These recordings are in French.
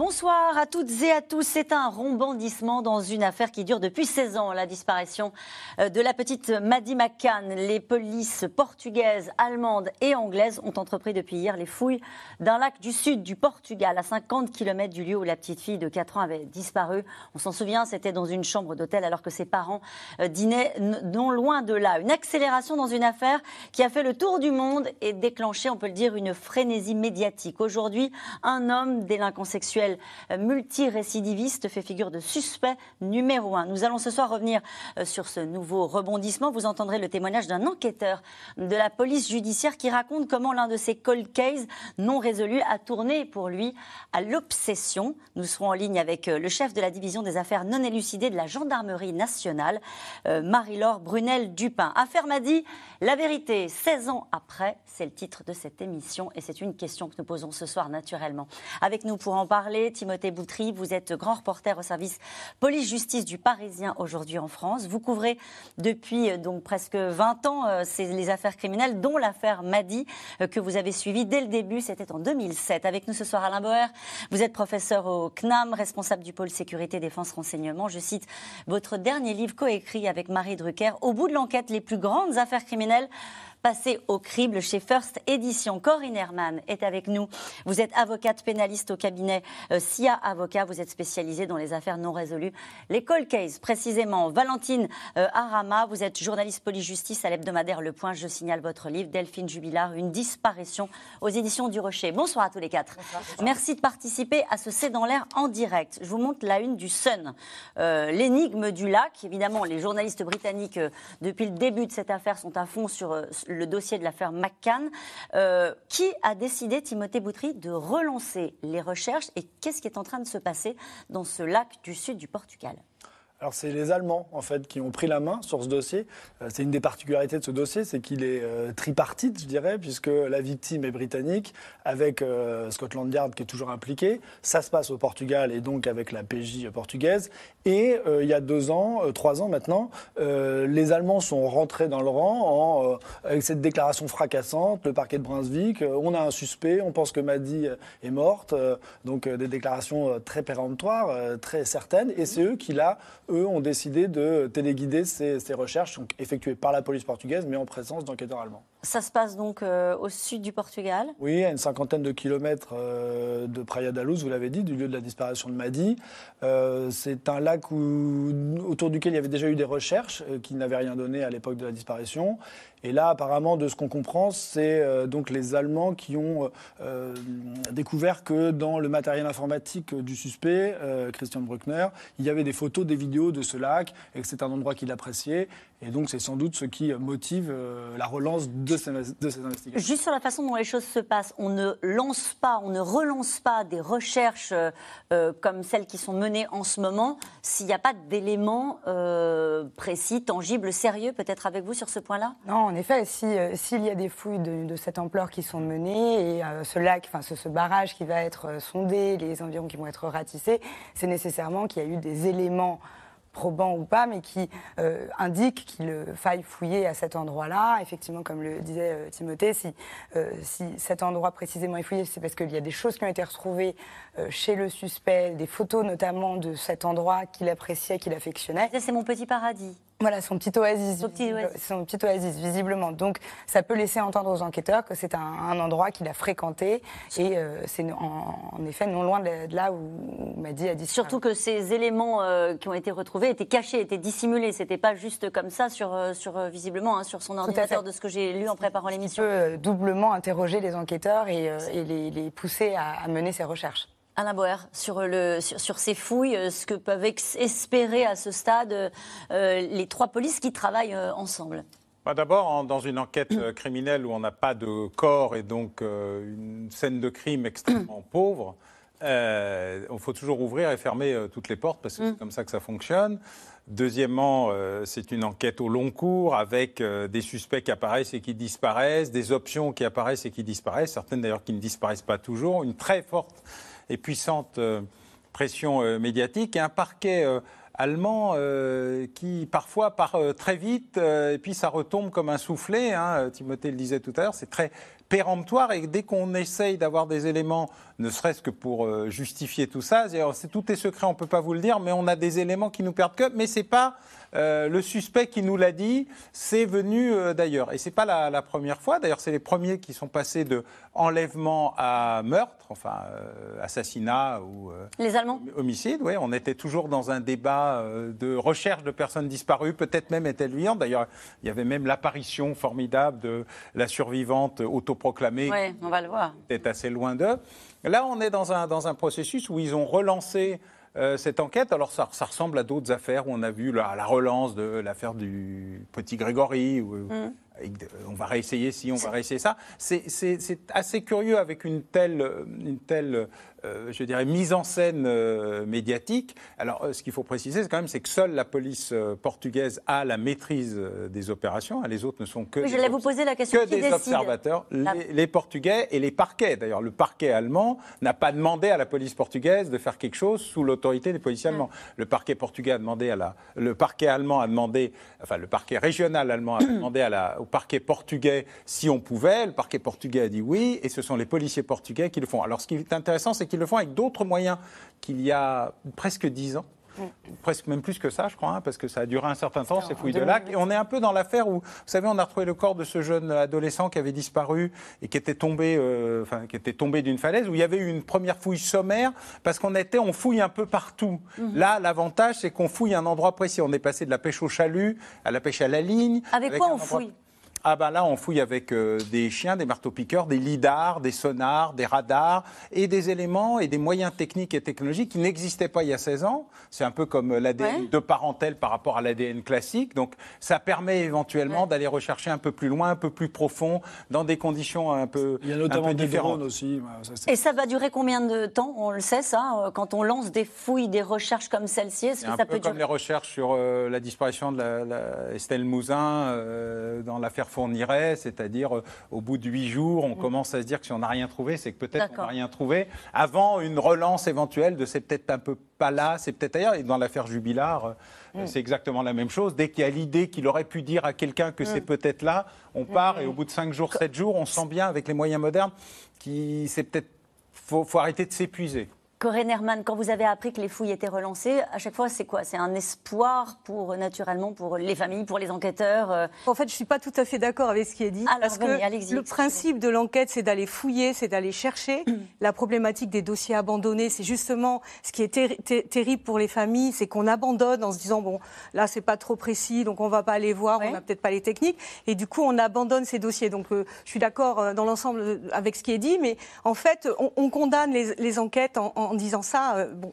Bonsoir à toutes et à tous. C'est un rebondissement dans une affaire qui dure depuis 16 ans, la disparition euh, de la petite Maddie McCann. Les polices portugaises, allemandes et anglaises ont entrepris depuis hier les fouilles d'un lac du sud du Portugal, à 50 km du lieu où la petite fille de 4 ans avait disparu. On s'en souvient, c'était dans une chambre d'hôtel alors que ses parents euh, dînaient non loin de là. Une accélération dans une affaire qui a fait le tour du monde et déclenché, on peut le dire, une frénésie médiatique. Aujourd'hui, un homme délinquant sexuel euh, multirécidiviste fait figure de suspect numéro un. Nous allons ce soir revenir euh, sur ce nouveau rebondissement. Vous entendrez le témoignage d'un enquêteur de la police judiciaire qui raconte comment l'un de ses cold cases non résolus a tourné pour lui à l'obsession. Nous serons en ligne avec euh, le chef de la division des affaires non élucidées de la gendarmerie nationale, Marie-Laure Brunel-Dupin. Affaire m'a dit la vérité, 16 ans après, c'est le titre de cette émission et c'est une question que nous posons ce soir naturellement. Avec nous pour en parler, Timothée Boutry, vous êtes grand reporter au service police-justice du Parisien aujourd'hui en France. Vous couvrez depuis euh, donc presque 20 ans euh, les affaires criminelles, dont l'affaire Madi euh, que vous avez suivie dès le début, c'était en 2007. Avec nous ce soir Alain Bauer, vous êtes professeur au CNAM, responsable du pôle sécurité défense renseignement. Je cite votre dernier livre coécrit avec Marie Drucker, Au bout de l'enquête, les plus grandes affaires criminelles Passé au crible chez First Edition. Corinne Herman est avec nous. Vous êtes avocate pénaliste au cabinet euh, SIA Avocat. Vous êtes spécialisée dans les affaires non résolues. Les cold cases, précisément. Valentine euh, Arama, vous êtes journaliste police-justice à l'hebdomadaire Le Point. Je signale votre livre, Delphine Jubilard, Une disparition aux éditions du Rocher. Bonsoir à tous les quatre. Merci de participer à ce C'est dans l'air en direct. Je vous montre la une du Sun. Euh, l'énigme du lac. Évidemment, les journalistes britanniques, depuis le début de cette affaire, sont à fond sur le dossier de l'affaire McCann. Euh, qui a décidé, Timothée Boutry, de relancer les recherches et qu'est-ce qui est en train de se passer dans ce lac du sud du Portugal? Alors c'est les Allemands en fait qui ont pris la main sur ce dossier. Euh, c'est une des particularités de ce dossier, c'est qu'il est, euh, tripartite, je dirais, puisque la victime est britannique, avec euh, Scotland Yard qui est toujours impliqué. Ça se passe au Portugal et donc avec la PJ portugaise. Et il y a deux ans, trois ans maintenant, les Allemands sont rentrés dans le rang avec cette déclaration fracassante. Le parquet de Brunswick, on a un suspect, on pense que Maddy est morte. donc des déclarations très péremptoires, très certaines. Et c'est eux qui là eux ont décidé de téléguider ces, recherches donc effectuées par la police portugaise, mais en présence d'enquêteurs allemands. Ça se passe donc euh, au sud du Portugal? Oui, à une cinquantaine de kilomètres euh, de Praia da Luz, vous l'avez dit, du lieu de la disparition de Madi. Euh, c'est un lac autour duquel il y avait déjà eu des recherches qui n'avaient rien donné à l'époque de la disparition. Et là, apparemment, de ce qu'on comprend, c'est euh, donc les Allemands qui ont euh, découvert que dans le matériel informatique du suspect, euh, Christian Bruckner, il y avait des photos, des vidéos de ce lac, et que c'est un endroit qu'il appréciait. Et donc, c'est sans doute ce qui motive la relance de ces, de ces, investigations. Juste sur la façon dont les choses se passent, on ne lance pas, on ne relance pas des recherches comme celles qui sont menées en ce moment s'il n'y a pas d'éléments précis, tangibles, sérieux, peut-être avec vous sur ce point-là? Non, en effet, euh, s'il y a des fouilles de, cette ampleur qui sont menées et euh, ce lac, enfin ce, barrage qui va être euh, sondé, les environs qui vont être ratissés, c'est nécessairement qu'il y a eu des éléments probants ou pas, mais qui indiquent qu'il faille fouiller à cet endroit-là. Effectivement, comme le disait Timothée, si, si cet endroit précisément est fouillé, c'est parce qu'il y a des choses qui ont été retrouvées chez le suspect, des photos notamment de cet endroit qu'il appréciait, qu'il affectionnait. C'est mon petit paradis. Voilà, son petit oasis. Son petit oasis. visiblement. Donc, ça peut laisser entendre aux enquêteurs que c'est un, endroit qu'il a fréquenté et euh, c'est en, effet non loin de, là où Madi a dit. Surtout que ces éléments euh, qui ont été retrouvés étaient cachés, étaient dissimulés. C'était pas juste comme ça sur, euh, sur visiblement hein, sur son ordinateur de ce que j'ai lu en préparant l'émission. peut doublement interroger les enquêteurs et, les, pousser à mener ces recherches. Alain Boer, sur, le, sur, ces fouilles, euh, ce que peuvent espérer à ce stade euh, les trois polices qui travaillent euh, ensemble bah, D'abord, dans une enquête criminelle où on n'a pas de corps et donc une scène de crime extrêmement pauvre, il faut toujours ouvrir et fermer toutes les portes parce que c'est mm. comme ça que ça fonctionne. Deuxièmement, c'est une enquête au long cours avec des suspects qui apparaissent et qui disparaissent, des options qui apparaissent et qui disparaissent, certaines d'ailleurs qui ne disparaissent pas toujours, une très forte et puissante euh, pression euh, médiatique et un parquet euh, allemand qui parfois part très vite et puis ça retombe comme un soufflet. hein. Timothée le disait tout à l'heure, c'est très péremptoire et dès qu'on essaye d'avoir des éléments, ne serait-ce que pour justifier tout ça, c'est- tout est secret, on peut pas vous le dire, mais on a des éléments qui nous perdent que, mais c'est pas euh, le suspect qui nous l'a dit, c'est venu euh, d'ailleurs. Et c'est pas la, la première fois. D'ailleurs, c'est les premiers qui sont passés de enlèvement à meurtre, enfin euh, assassinat ou Les Allemands homicide. Oui, on était toujours dans un débat de recherche de personnes disparues, peut-être même est-elle vivante. D'ailleurs, il y avait même l'apparition formidable de la survivante autoproclamée Oui, on va le voir. était assez loin d'eux. Là, on est dans un, dans un processus où ils ont relancé euh, cette enquête. Alors, ça, ça ressemble à d'autres affaires où on a vu la, la relance de l'affaire du petit Grégory. Où, Mm. on va réessayer ci, on va réessayer ça. C'est assez curieux avec une telle, une telle euh, je dirais, mise en scène euh, médiatique. Alors, euh, ce qu'il faut préciser, c'est quand même, c'est que seule la police portugaise a la maîtrise des opérations. hein. Les autres ne sont que Oui, des j'allais vous obs- poser la question. que Qui des décide observateurs, La- les, les Portugais et les parquets. D'ailleurs, le parquet allemand n'a pas demandé à la police portugaise de faire quelque chose sous l'autorité des policiers allemands. Le parquet portugais a demandé à la, le parquet allemand a demandé, enfin le parquet régional allemand a demandé à la, au parquet portugais si on pouvait. Le parquet portugais a dit oui, et ce sont les policiers portugais qui le font. Alors, ce qui est intéressant, c'est qu'ils le font avec d'autres moyens qu'il y a presque dix ans presque même plus que ça, je crois, hein, parce que ça a duré un certain temps, ces fouilles de lac. Et on est un peu dans l'affaire où, vous savez, on a retrouvé le corps de ce jeune adolescent qui avait disparu et qui était tombé, euh, enfin, qui était tombé d'une falaise, où il y avait eu une première fouille sommaire, parce qu'on était, on fouille un peu partout. Là, l'avantage, c'est qu'on fouille un endroit précis. On est passé de la pêche au chalut à la pêche à la ligne. Avec quoi on endroit- fouille? Ah ben là, on fouille avec euh, des chiens, des marteaux-piqueurs, des lidars, des sonars, des radars et des éléments et des moyens techniques et technologiques qui n'existaient pas il y a 16 ans. C'est un peu comme l'ADN Ouais. de parentèle par rapport à l'ADN classique. Donc ça permet éventuellement d'aller rechercher un peu plus loin, un peu plus profond, dans des conditions un peu, Il y a notamment des différentes. drones aussi. ça, Et ça va durer combien de temps? On le sait, ça euh, Quand on lance des fouilles, des recherches comme celle-ci, est-ce que un ça peu peut comme durer? les recherches sur euh, la disparition de la, la- Estelle Mouzin euh, dans l'affaire Fourniret, c'est-à-dire euh, au bout de huit jours, on commence à se dire que si on n'a rien trouvé, c'est que peut-être on n'a rien trouvé, avant une relance éventuelle de c'est peut-être un peu pas là, c'est peut-être ailleurs. Et dans l'affaire Jubilard, euh, c'est exactement la même chose. Dès qu'il y a l'idée qu'il aurait pu dire à quelqu'un que c'est peut-être là, on part et au bout de cinq jours, sept jours, on sent bien avec les moyens modernes qu'il c'est peut-être faut, faut arrêter de s'épuiser. Corinne Herman, quand vous avez appris que les fouilles étaient relancées, à chaque fois, c'est quoi? C'est un espoir pour, naturellement, pour les familles, pour les enquêteurs euh, En fait, je ne suis pas tout à fait d'accord avec ce qui est dit. Alors, parce venez, que le principe de l'enquête, c'est d'aller fouiller, c'est d'aller chercher. La problématique des dossiers abandonnés, c'est justement ce qui est terri- ter- terrible pour les familles, c'est qu'on abandonne en se disant, bon, là, c'est pas trop précis, donc on va pas aller voir, on n'a peut-être pas les techniques. Et du coup, on abandonne ces dossiers. Donc, euh, je suis d'accord euh, dans l'ensemble avec ce qui est dit, mais en fait, on, on condamne les, les enquêtes en, en disant ça. euh, bon,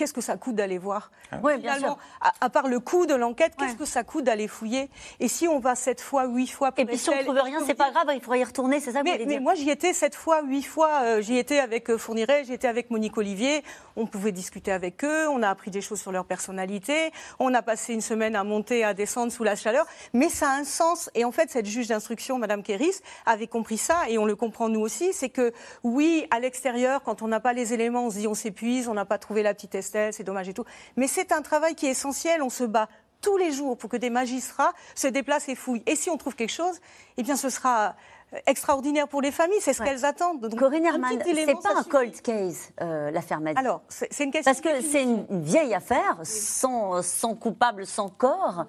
qu'est-ce que ça coûte d'aller voir Oui, bien Finalement, sûr. à, à part le coût de l'enquête, qu'est-ce Ouais. que ça coûte d'aller fouiller Et si on va sept fois, huit fois pour Et puis si on ne trouve rien, c'est pas grave, il faudrait y retourner, c'est ça que mais, voulez mais dire moi, j'y étais sept fois, huit fois. euh, j'y étais avec euh, Fourniret, j'y étais avec Monique Olivier. On pouvait discuter avec eux. On a appris des choses sur leur personnalité. On a passé une semaine à monter, à descendre sous la chaleur. Mais ça a un sens. Et en fait, cette juge d'instruction, Madame Kéris, avait compris ça. Et on le comprend nous aussi. C'est que, oui, à l'extérieur, quand on n'a pas les éléments, on se dit on s'épuise, on n'a pas trouvé la petite C'est dommage et tout. Mais c'est un travail qui est essentiel. On se bat tous les jours pour que des magistrats se déplacent et fouillent. Et si on trouve quelque chose, eh bien, ce sera euh, extraordinaire pour les familles. C'est ce Ouais. qu'elles attendent. Donc, Corinne Herman, c'est pas un cold case, euh, l'affaire Madi. Alors, c'est une question. Parce que c'est une une vieille affaire, sans, sans coupable, sans corps.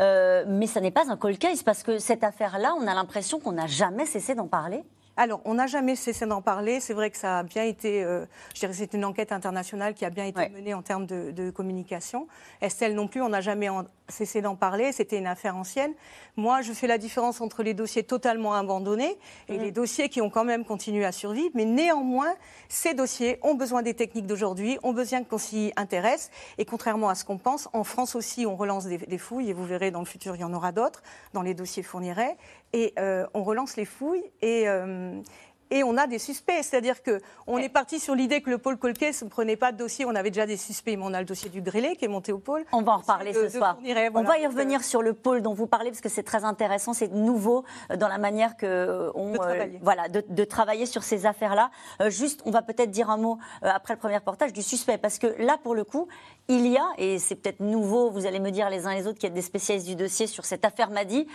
Euh, mais ça n'est pas un cold case, parce que cette affaire-là, on a l'impression qu'on n'a jamais cessé d'en parler. Alors, on n'a jamais cessé d'en parler. C'est vrai que ça a bien été, euh, je dirais, c'est une enquête internationale qui a bien été Ouais. menée en termes de, de communication. Estelle non plus, on n'a jamais en- cessé d'en parler. C'était une affaire ancienne. Moi, je fais la différence entre les dossiers totalement abandonnés et les dossiers qui ont quand même continué à survivre. Mais néanmoins, ces dossiers ont besoin des techniques d'aujourd'hui, ont besoin qu'on s'y intéresse. Et contrairement à ce qu'on pense, en France aussi, on relance des, des fouilles. Et vous verrez, dans le futur, il y en aura d'autres dans les dossiers fournirait. Et euh, on relance les fouilles. Et, euh, et on a des suspects. C'est-à-dire qu'on est parti sur l'idée que le pôle Colquet ne prenait pas de dossier. On avait déjà des suspects, mais on a le dossier du Grélé qui est monté au pôle. On va en reparler ce soir. on va y revenir sur le pôle dont vous parlez parce que c'est très intéressant, c'est nouveau euh, dans la manière que on, de travailler. voilà, de, travailler sur ces affaires-là. juste, on va peut-être dire un mot après le premier reportage du suspect parce que là, pour le coup, il y a, et c'est peut-être nouveau, vous allez me dire les uns les autres qui êtes des spécialistes du dossier sur cette affaire Madi,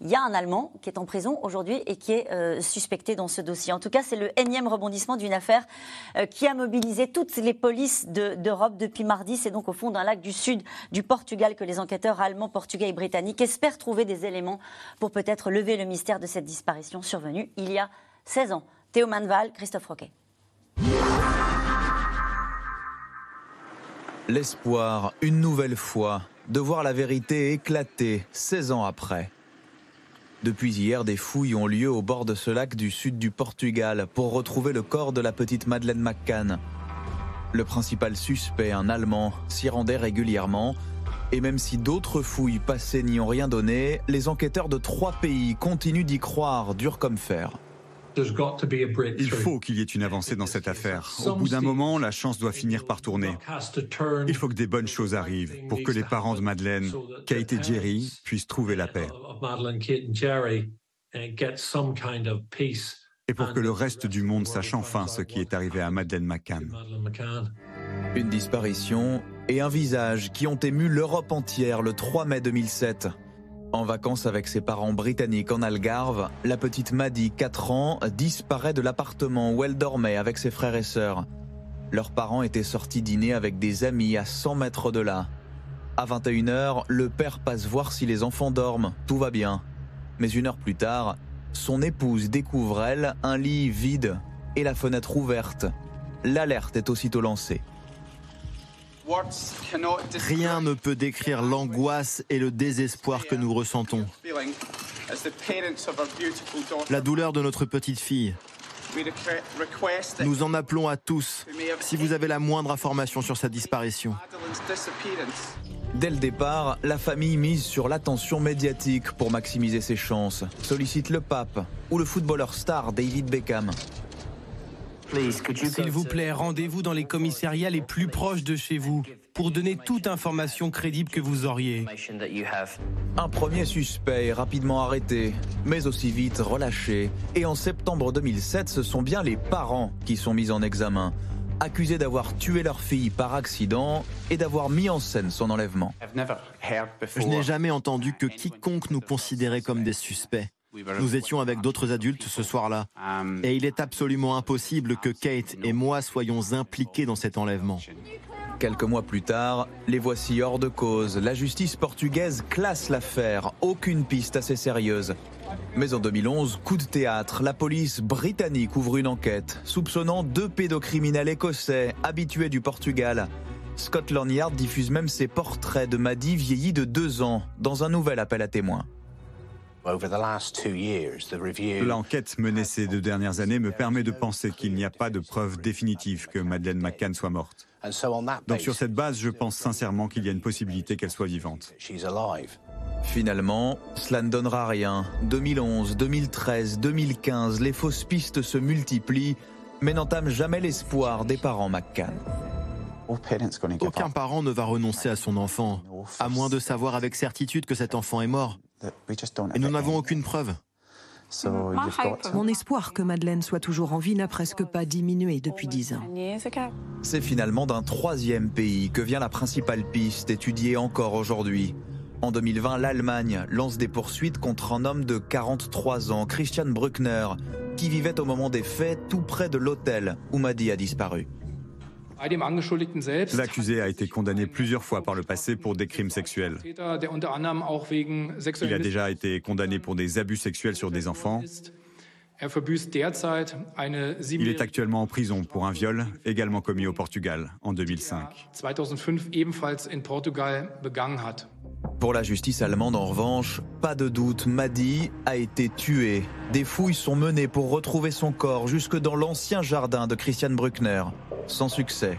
il y a un Allemand qui est en prison aujourd'hui et qui est euh, suspecté dans ce dossier. En tout cas, c'est le énième rebondissement d'une affaire euh, qui a mobilisé toutes les polices d'Europe depuis mardi. C'est donc au fond d'un lac du sud du Portugal que les enquêteurs allemands, portugais et britanniques espèrent trouver des éléments pour peut-être lever le mystère de cette disparition survenue il y a 16 ans. Théo Manval, Christophe Roquet. L'espoir, une nouvelle fois, de voir la vérité éclater 16 ans après. Depuis hier, des fouilles ont lieu au bord de ce lac du sud du Portugal pour retrouver le corps de la petite Madeleine McCann. Le principal suspect, un Allemand, s'y rendait régulièrement. Et même si d'autres fouilles passées n'y ont rien donné, les enquêteurs de trois pays continuent d'y croire dur comme fer. Il faut qu'il y ait une avancée dans cette affaire. Au bout d'un moment, la chance doit finir par tourner. Il faut que des bonnes choses arrivent pour que les parents de Madeleine, Kate et Jerry, puissent trouver la paix. Et pour que le reste du monde sache enfin ce qui est arrivé à Madeleine McCann. Une disparition et un visage qui ont ému l'Europe entière le 3 mai 2007. En vacances avec ses parents britanniques en Algarve, la petite Maddie, 4 ans, disparaît de l'appartement où elle dormait avec ses frères et sœurs. Leurs parents étaient sortis dîner avec des amis à 100 mètres de là. À 21h, le père passe voir si les enfants dorment, tout va bien. Mais une heure plus tard, son épouse découvre, elle, un lit vide et la fenêtre ouverte. L'alerte est aussitôt lancée. Rien ne peut décrire l'angoisse et le désespoir que nous ressentons. La douleur de notre petite fille. Nous en appelons à tous si vous avez la moindre information sur sa disparition. Dès le départ, la famille mise sur l'attention médiatique pour maximiser ses chances. Sollicite le pape ou le footballeur star David Beckham. S'il vous plaît, rendez-vous dans les commissariats les plus proches de chez vous pour donner toute information crédible que vous auriez. Un premier suspect est rapidement arrêté, mais aussi vite relâché. Et en septembre 2007, ce sont bien les parents qui sont mis en examen, accusés d'avoir tué leur fille par accident et d'avoir mis en scène son enlèvement. Je n'ai jamais entendu que quiconque nous considérait comme des suspects. Nous étions avec d'autres adultes ce soir-là. Et il est absolument impossible que Kate et moi soyons impliqués dans cet enlèvement. Quelques mois plus tard, les voici hors de cause. La justice portugaise classe l'affaire. Aucune piste assez sérieuse. Mais en 2011, coup de théâtre, la police britannique ouvre une enquête, soupçonnant deux pédocriminels écossais habitués du Portugal. Scotland Yard diffuse même ses portraits de Maddy vieilli de deux ans dans un nouvel appel à témoins. L'enquête menée ces deux dernières années me permet de penser qu'il n'y a pas de preuve définitive que Madeleine McCann soit morte. Donc sur cette base, je pense sincèrement qu'il y a une possibilité qu'elle soit vivante. Finalement, cela ne donnera rien. 2011, 2013, 2015, les fausses pistes se multiplient, mais n'entament jamais l'espoir des parents McCann. Aucun parent ne va renoncer à son enfant, à moins de savoir avec certitude que cet enfant est mort. Et nous n'avons aucune preuve. Mon espoir que Madeleine soit toujours en vie n'a presque pas diminué depuis dix ans. C'est finalement d'un troisième pays que vient la principale piste étudiée encore aujourd'hui. En 2020, l'Allemagne lance des poursuites contre un homme de 43 ans, Christian Bruckner, qui vivait au moment des faits tout près de l'hôtel où Madi a disparu. L'accusé a été condamné plusieurs fois par le passé pour des crimes sexuels. Il a déjà été condamné pour des abus sexuels sur des enfants. Il est actuellement en prison pour un viol également commis au Portugal en 2005. Pour la justice allemande, en revanche, pas de doute, Madi a été tué. Des fouilles sont menées pour retrouver son corps jusque dans l'ancien jardin de Christian Bruckner sans succès.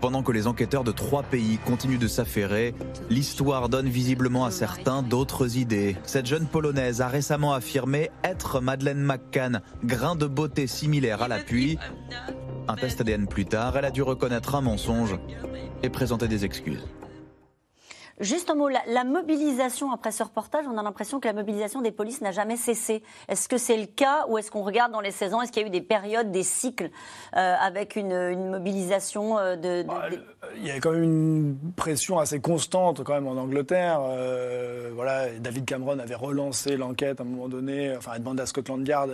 Pendant que les enquêteurs de trois pays continuent de s'affairer, l'histoire donne visiblement à certains d'autres idées. Cette jeune Polonaise a récemment affirmé être Madeleine McCann, grain de beauté similaire à l'appui. Un test ADN plus tard, elle a dû reconnaître un mensonge et présenter des excuses. Juste un mot, la, mobilisation après ce reportage, on a l'impression que la mobilisation des polices n'a jamais cessé. Est-ce que c'est le cas ou est-ce qu'on regarde dans les 16 ans, est-ce qu'il y a eu des périodes, des cycles euh, avec une, mobilisation euh, de, bah, Il y a quand même une pression assez constante quand même en Angleterre. Euh, voilà, David Cameron avait relancé l'enquête à un moment donné, enfin a demandé à Scotland Yard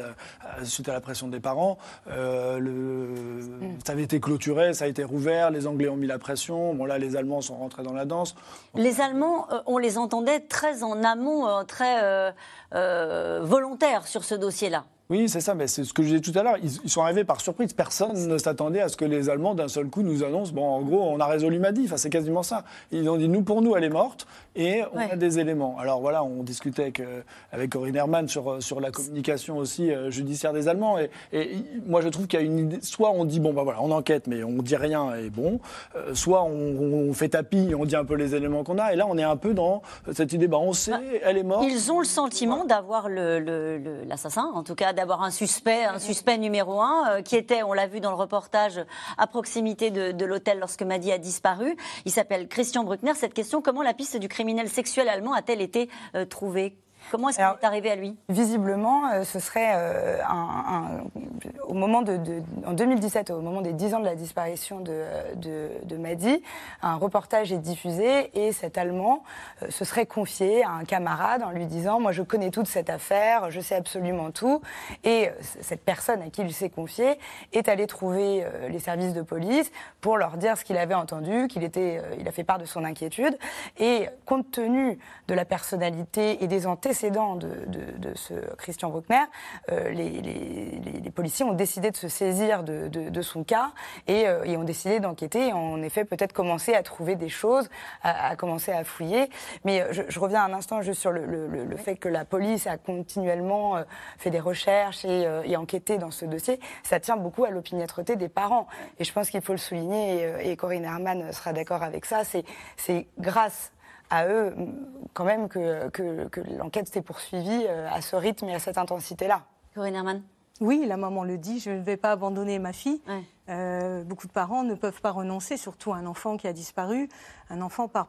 suite à la pression des parents. le, mm. Ça avait été clôturé, ça a été rouvert, les Anglais ont mis la pression. Bon là, les Allemands sont rentrés dans la danse les Allemands, euh, on les entendait très en amont, euh, très euh, volontaires sur ce dossier-là. Oui, c'est ça, mais c'est ce que je disais tout à l'heure. Ils, sont arrivés par surprise. Personne ne s'attendait à ce que les Allemands, d'un seul coup, nous annoncent bon, en gros, on a résolu Madi. Enfin, c'est quasiment ça. Ils ont dit nous, pour nous, elle est morte et on a des éléments. Alors voilà, on discutait avec, euh, avec Corinne Herman sur, sur la communication aussi euh, judiciaire des Allemands. Et, moi, je trouve qu'il y a une idée. Soit on dit bon, bah voilà, on enquête, mais on dit rien et bon. Euh, soit on, fait tapis et on dit un peu les éléments qu'on a. Et là, on est un peu dans cette idée bah, on sait, bah, elle est morte. Ils ont le sentiment d'avoir l'assassin, le, en tout cas d'avoir un suspect, un suspect numéro un, euh, qui était, on l'a vu dans le reportage, à proximité de, l'hôtel lorsque Madi a disparu. Il s'appelle Christian Bruckner. Cette question, comment la piste du criminel sexuel allemand a-t-elle été euh, trouvée? Comment est-ce est arrivé à lui? Visiblement, euh, ce serait euh, un, au moment de, en 2017, au moment des 10 ans de la disparition de, de, de Madi, un reportage est diffusé et cet Allemand euh, se serait confié à un camarade en lui disant Moi, je connais toute cette affaire, je sais absolument tout. Et cette personne à qui il s'est confié est allé trouver les services de police pour leur dire ce qu'il avait entendu, qu'il était, il a fait part de son inquiétude. Et compte tenu de la personnalité et des antécédents, précédent de, ce Christian Bruckner, euh, les, policiers ont décidé de se saisir de, son cas euh, et, ont décidé d'enquêter. En effet, peut-être commencer à trouver des choses, à, commencer à fouiller. Mais euh, je, reviens un instant juste sur le, fait que la police a continuellement fait des recherches et, enquêté dans ce dossier. Ça tient beaucoup à l'opiniâtreté des parents. Et je pense qu'il faut le souligner, et, Corinne Herman sera d'accord avec ça, c'est grâce à eux quand même que, que, l'enquête s'est poursuivie euh, à ce rythme et à cette intensité-là. Corinne Herman oui, la maman le dit, je ne vais pas abandonner ma fille. Euh, beaucoup de parents ne peuvent pas renoncer, surtout un enfant qui a disparu, un enfant par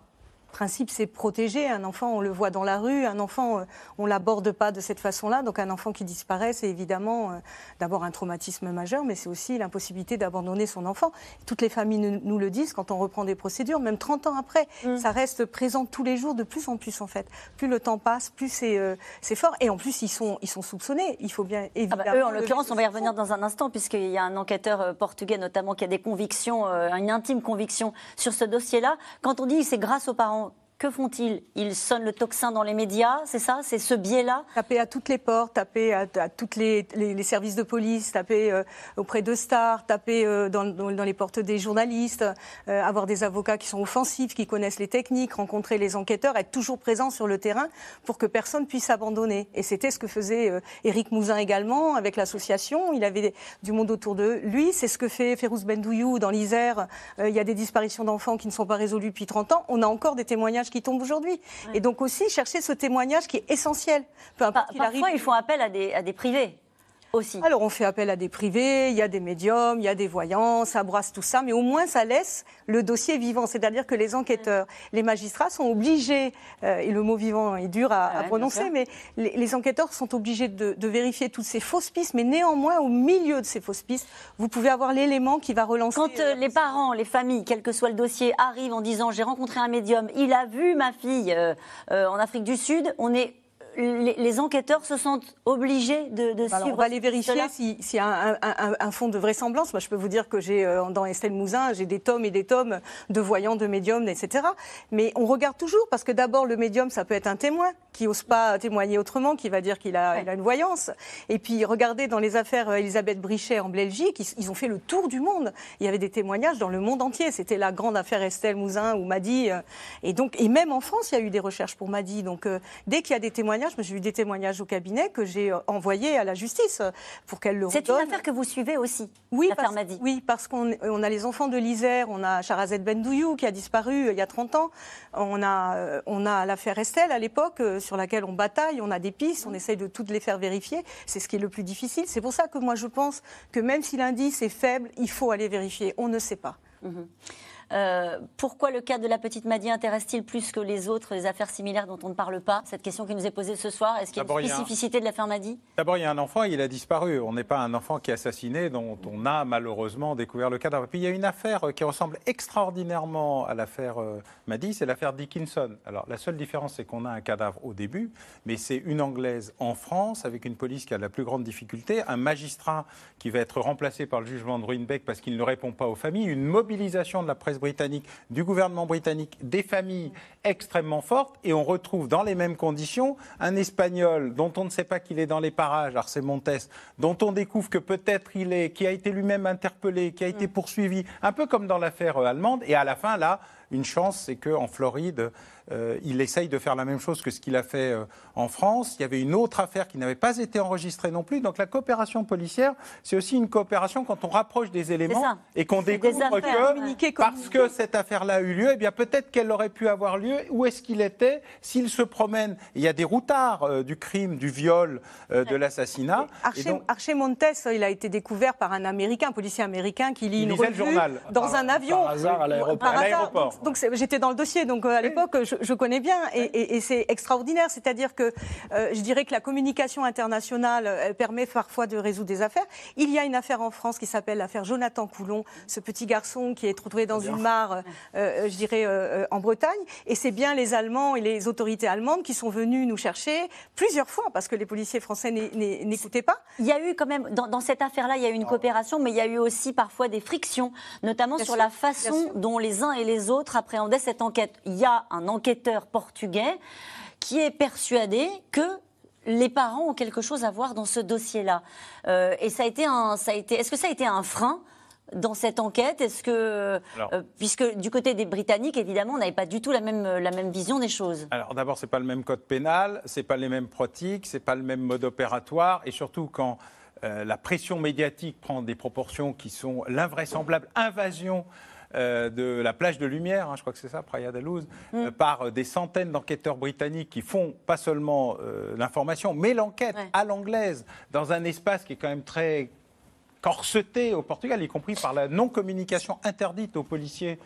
principe, c'est protéger. Un enfant, on le voit dans la rue. Un enfant, euh, on l'aborde pas de cette façon-là. Donc un enfant qui disparaît, c'est évidemment euh, d'abord un traumatisme majeur, mais c'est aussi l'impossibilité d'abandonner son enfant. Toutes les familles nous, le disent quand on reprend des procédures, même 30 ans après, mm. ça reste présent tous les jours, de plus en plus en fait. Plus le temps passe, plus c'est euh, fort. Et en plus, ils sont, ils sont soupçonnés. Il faut bien évidemment. Ah bah, eux, en l'occurrence, on va y revenir dans un instant, puisqu'il y a un enquêteur portugais notamment qui a des convictions, une intime conviction sur ce dossier-là. Quand on dit c'est grâce aux parents, que font-ils? Ils sonnent le tocsin dans les médias, c'est ça? C'est ce biais-là? Taper à toutes les portes, taper à, tous les, services de police, taper euh, auprès de stars, taper euh, dans, les portes des journalistes, euh, avoir des avocats qui sont offensifs, qui connaissent les techniques, rencontrer les enquêteurs, être toujours présent sur le terrain pour que personne puisse abandonner. Et c'était ce que faisait Éric Mouzin également avec l'association. Il avait du monde autour de lui. C'est ce que fait Férouz Bendouyou dans l'Isère. il y a des disparitions d'enfants qui ne sont pas résolues depuis 30 ans. On a encore des témoignages qui tombe aujourd'hui. Et donc aussi chercher ce témoignage qui est essentiel. Peu importe Parfois, arrive. ils font appel à des, à des privés. Aussi. Alors on fait appel à des privés, il y a des médiums, il y a des voyants, ça brasse tout ça, mais au moins ça laisse le dossier vivant. C'est-à-dire que les enquêteurs, les magistrats sont obligés, euh, et le mot vivant est dur à, prononcer, mais les, enquêteurs sont obligés de, de, vérifier toutes ces fausses pistes, mais néanmoins au milieu de ces fausses pistes, vous pouvez avoir l'élément qui va relancer. Quand euh, les parents, les familles, quel que soit le dossier, arrivent en disant j'ai rencontré un médium, il a vu ma fille euh, en Afrique du Sud, on est les, enquêteurs se sentent obligés de, de suivre. On va aller vérifier s'il y a un, fond de vraisemblance. Moi, je peux vous dire que j'ai euh, dans Estelle Mouzin, j'ai des tomes et des tomes de voyants, de médiums, etc. Mais on regarde toujours parce que d'abord, le médium, ça peut être un témoin qui n'ose pas témoigner autrement, qui va dire qu'il a, a, une voyance. Et puis, regardez dans les affaires euh, Elisabeth Brichet en Belgique, ils, ont fait le tour du monde. Il y avait des témoignages dans le monde entier. C'était la grande affaire Estelle Mouzin ou Madi. Euh. Et donc, et même en France, il y a eu des recherches pour Madi. Donc, dès qu'il y a des témoignages témoignages, j'ai eu des témoignages au cabinet que j'ai euh, envoyés à la justice pour qu'elle le C'est une affaire que vous suivez aussi, oui, l'affaire parce, Oui, parce qu'on on a les enfants de l'Isère, on a Charazet Bendouyou qui a disparu il y a 30 ans, on a, on a l'affaire Estelle à l'époque sur laquelle on bataille, on a des pistes, on essaye de toutes les faire vérifier. C'est ce qui est le plus difficile. C'est pour ça que moi je pense que même si l'indice est faible, il faut aller vérifier. On ne sait pas. Mhm. Euh, pourquoi le cas de la petite Maddy intéresse-t-il plus que les autres les affaires similaires dont on ne parle pas? Cette question qui nous est posée ce soir, est-ce qu'il y a une spécificité de l'affaire Maddy D'abord, il y a un enfant, il a disparu. On n'est pas un enfant qui est assassiné, dont on a malheureusement découvert le cadavre. Puis il y a une affaire qui ressemble extraordinairement à l'affaire euh, Maddy, c'est l'affaire Dickinson. Alors la seule différence, c'est qu'on a un cadavre au début, mais c'est une Anglaise en France, avec une police qui a la plus grande difficulté, un magistrat qui va être remplacé par le jugement de Ruinbeck parce qu'il ne répond pas aux familles, une mobilisation de la presse britannique, du gouvernement britannique, des familles extrêmement fortes, et on retrouve dans les mêmes conditions un Espagnol dont on ne sait pas qu'il est dans les parages, Arce Montes, dont on découvre que peut-être il est, qui a été lui-même interpellé, qui a été mm. poursuivi, un peu comme dans l'affaire euh, allemande, et à la fin, là, une chance, c'est qu'en Floride, euh, il essaye de faire la même chose que ce qu'il a fait euh, en France. Il y avait une autre affaire qui n'avait pas été enregistrée non plus. Donc la coopération policière, c'est aussi une coopération quand on rapproche des éléments et qu'on découvre que parce que cette affaire-là a eu lieu, eh bien peut-être qu'elle aurait pu avoir lieu. Où est-ce qu'il était? S'il se promène, il y a des routards euh, du crime, du viol, de l'assassinat. Archer, Montes, il a été découvert par un Américain, un policier américain qui lit une revue journal. dans un avion. Par hasard à l'aéroport. Donc, j'étais dans le dossier, donc à l'époque je, connais bien et, c'est extraordinaire. C'est-à-dire que euh, je dirais que la communication internationale elle permet parfois de résoudre des affaires. Il y a une affaire en France qui s'appelle l'affaire Jonathan Coulon, ce petit garçon qui est retrouvé dans une mare, euh, euh, je dirais, en Bretagne. Et c'est bien les Allemands et les autorités allemandes qui sont venus nous chercher plusieurs fois parce que les policiers français n'écoutaient pas. Il y a eu quand même, dans, cette affaire-là, il y a eu une coopération, mais il y a eu aussi parfois des frictions, notamment sur la façon dont les uns et les autres appréhendaient cette enquête. Il y a un enquêteur portugais qui est persuadé que les parents ont quelque chose à voir dans ce dossier-là. Euh, et ça a été un, ça a été, est-ce que ça a été un frein dans cette enquête? Est-ce que, euh, puisque du côté des Britanniques, évidemment, on n'avait pas du tout la même, la même vision des choses. Alors d'abord, c'est pas le même code pénal, c'est pas les mêmes pratiques, c'est pas le même mode opératoire, et surtout quand euh, la pression médiatique prend des proportions qui sont l'invraisemblable invasion euh, de la plage de lumière, hein, je crois que c'est ça, Praia da Luz, mm. euh, par des centaines d'enquêteurs britanniques qui font pas seulement euh, l'information, mais l'enquête à l'anglaise, dans un espace qui est quand même très corseté au Portugal, y compris par la non-communication interdite aux policiers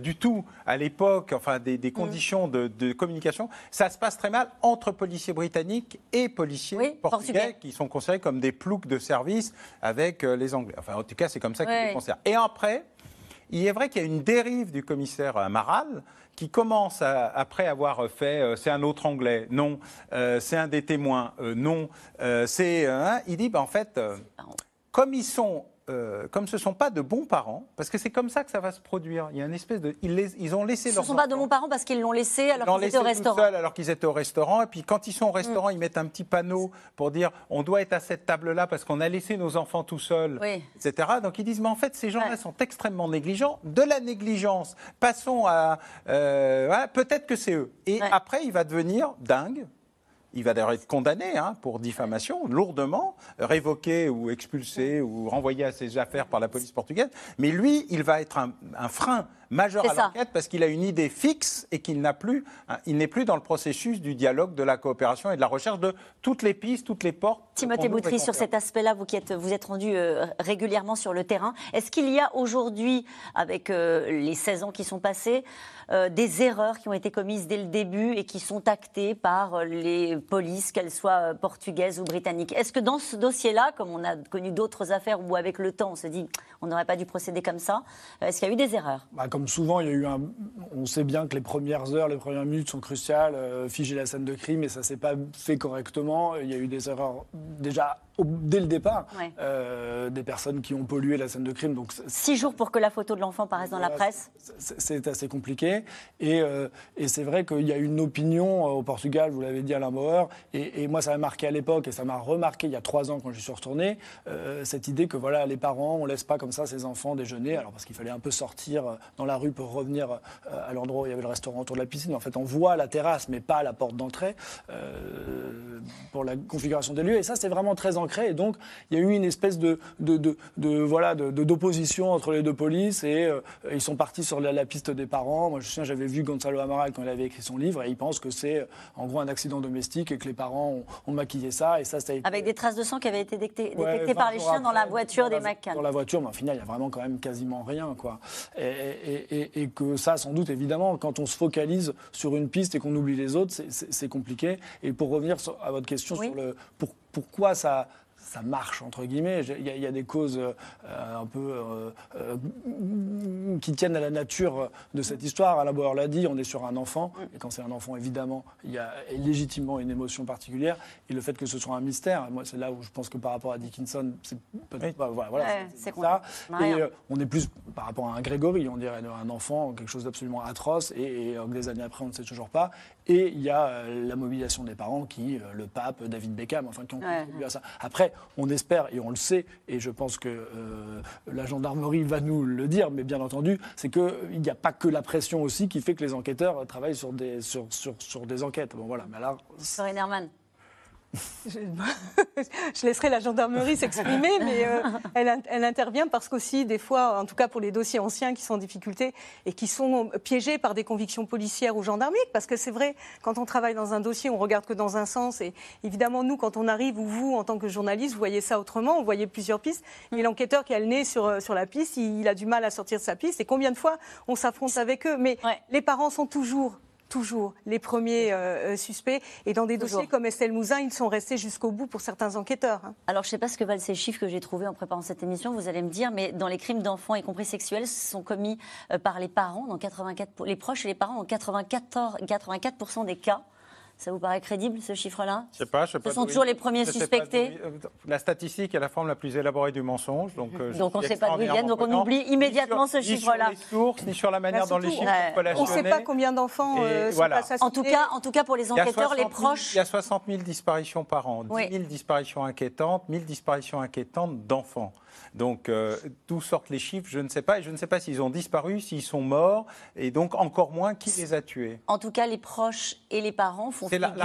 du tout à l'époque, enfin des, mm. conditions de, communication, ça se passe très mal entre policiers britanniques et policiers portugais, qui sont considérés comme des ploucs de service avec les Anglais. Enfin, en tout cas, c'est comme ça qu'ils les considèrent. Et après, il est vrai qu'il y a une dérive du commissaire Maral qui commence après avoir fait euh, c'est un autre anglais, non, euh, c'est un des témoins, euh, non, c'est il dit ben, en fait comme ils sont euh, comme ce ne sont pas de bons parents, parce que c'est comme ça que ça va se produire. Il y a une espèce de, ils, les, ils ont laissé. Ce ne sont pas de bons parents parce qu'ils l'ont laissé alors qu'ils étaient au restaurant. alors qu'ils étaient au restaurant, et puis quand ils sont au restaurant, ils mettent un petit panneau pour dire on doit être à cette table-là parce qu'on a laissé nos enfants tout seuls, etc. Donc ils disent mais en fait ces gens-là sont extrêmement négligents. De la négligence, passons à euh, peut-être que c'est eux. Et après il va devenir dingue il va d'ailleurs être condamné hein, pour diffamation, lourdement, révoqué ou expulsé ou renvoyé à ses affaires par la police portugaise. Mais lui, il va être un frein majeur à l'enquête parce qu'il a une idée fixe et qu'il n'a plus, hein, il n'est plus dans le processus du dialogue, de la coopération et de la recherche de toutes les pistes, toutes les portes. Timothée Boutry, sur cet aspect-là, vous qui êtes, vous êtes rendu euh, régulièrement sur le terrain, est-ce qu'il y a aujourd'hui, avec euh, les 16 ans qui sont passés, euh, des erreurs qui ont été commises dès le début et qui sont actées par les polices, qu'elles soient portugaises ou britanniques? Est-ce que dans ce dossier-là, comme on a connu d'autres affaires où avec le temps on se dit on n'aurait pas dû procéder comme ça, est-ce qu'il y a eu des erreurs? Bah, comme souvent, il y a eu un. On sait bien que les premières heures, les premières minutes sont cruciales, euh, figer la scène de crime, et ça s'est pas fait correctement. Il y a eu des erreurs déjà dès le départ des personnes qui ont pollué la scène de crime. Donc, Six jours pour que la photo de l'enfant paraisse dans la presse C'est assez compliqué. Et, et c'est vrai qu'il y a une opinion au Portugal, vous l'avez dit Alain Bauer, et, et moi ça m'a marqué à l'époque et ça m'a remarqué il y a trois ans quand je suis retourné, cette idée que voilà, les parents, on laisse pas comme ça ses enfants déjeuner, alors parce qu'il fallait un peu sortir dans la rue pour revenir à l'endroit où il y avait le restaurant autour de la piscine. En fait, on voit la terrasse, mais pas la porte d'entrée euh, pour la configuration des lieux. Et ça, c'est vraiment très ancré. Et donc, il y a eu une espèce de, de, de, voilà, d'opposition entre les deux polices. Et euh, ils sont partis sur la, piste des parents. Moi, je souviens, j'avais vu Gonzalo Amaral quand il avait écrit son livre, et il pense que c'est euh, en gros un accident domestique et que les parents ont, maquillé ça. Et ça, ça Avec des traces de sang qui avaient été détectées, par les chiens dans la voiture des McCann. Dans la voiture, mais au final, il y a vraiment quand même quasiment rien. Quoi. Et, et, et que ça, sans doute, évidemment, quand on se focalise sur une piste et qu'on oublie les autres, c'est compliqué. Et pour revenir à votre question sur le pourquoi ça, ça marche, entre guillemets. Il y, a, des causes euh, un peu euh, euh, qui tiennent à la nature de cette histoire. Alain Bauer l'a dit, on est sur un enfant. Et quand c'est un enfant, évidemment, il y a légitimement une émotion particulière. Et le fait que ce soit un mystère, moi, c'est là où je pense que par rapport à Dickinson, c'est peut-être pas. Voilà, c'est ça. Et on est plus par rapport à un Grégory, on dirait un enfant, quelque chose d'absolument atroce. Et, des années après, on ne sait toujours pas. Et il y a la mobilisation des parents qui, le pape, David Beckham, enfin, qui ont contribué à ça. Après, on espère et on le sait, et je pense que euh, la gendarmerie va nous le dire, mais bien entendu, c'est qu'il n'y a pas que la pression aussi qui fait que les enquêteurs travaillent sur des, enquêtes. Bon, voilà. Mais alors, je, laisserai la gendarmerie s'exprimer, mais euh, elle, intervient parce qu'aussi, des fois, en tout cas pour les dossiers anciens qui sont en difficulté et qui sont piégés par des convictions policières ou gendarmiques, parce que c'est vrai, quand on travaille dans un dossier, on regarde que dans un sens, et évidemment, nous, quand on arrive, ou vous, en tant que journaliste, vous voyez ça autrement, vous voyez plusieurs pistes, et l'enquêteur qui a le nez sur, euh, sur la piste, il, a du mal à sortir de sa piste, et combien de fois on s'affronte avec eux, mais les parents sont toujours toujours les premiers euh, euh, suspects. Et dans des dossiers comme Estelle Mouzin, ils sont restés jusqu'au bout pour certains enquêteurs. Hein. Alors, je ne sais pas ce que valent ces chiffres que j'ai trouvés en préparant cette émission, vous allez me dire, mais dans les crimes d'enfants, y compris sexuels, sont commis euh, par les parents, dans 84, les proches et les parents, dans 84, 84 des cas. Ça vous paraît crédible, ce chiffre-là Je sais pas, je sais pas. Ce sont toujours les premiers suspectés euh, La statistique est la forme la plus élaborée du mensonge. Donc, euh, donc on ne sait pas d'où ils viennent, donc on oublie immédiatement ce chiffre-là. Ni sur les sources, ni sur la manière dont les chiffres sont relationnés. On ne sait pas combien d'enfants euh, sont assassinés. En tout, cas, en tout cas, pour les enquêteurs, les proches... il y a 60 000 disparitions par an, 10 000 disparitions inquiétantes, 1000 disparitions inquiétantes d'enfants. Donc, euh, d'où sortent les chiffres Je ne sais pas. Et je ne sais pas s'ils ont disparu, s'ils sont morts, et donc encore moins qui les a tués? En tout cas, les proches et les parents font figure. La, la,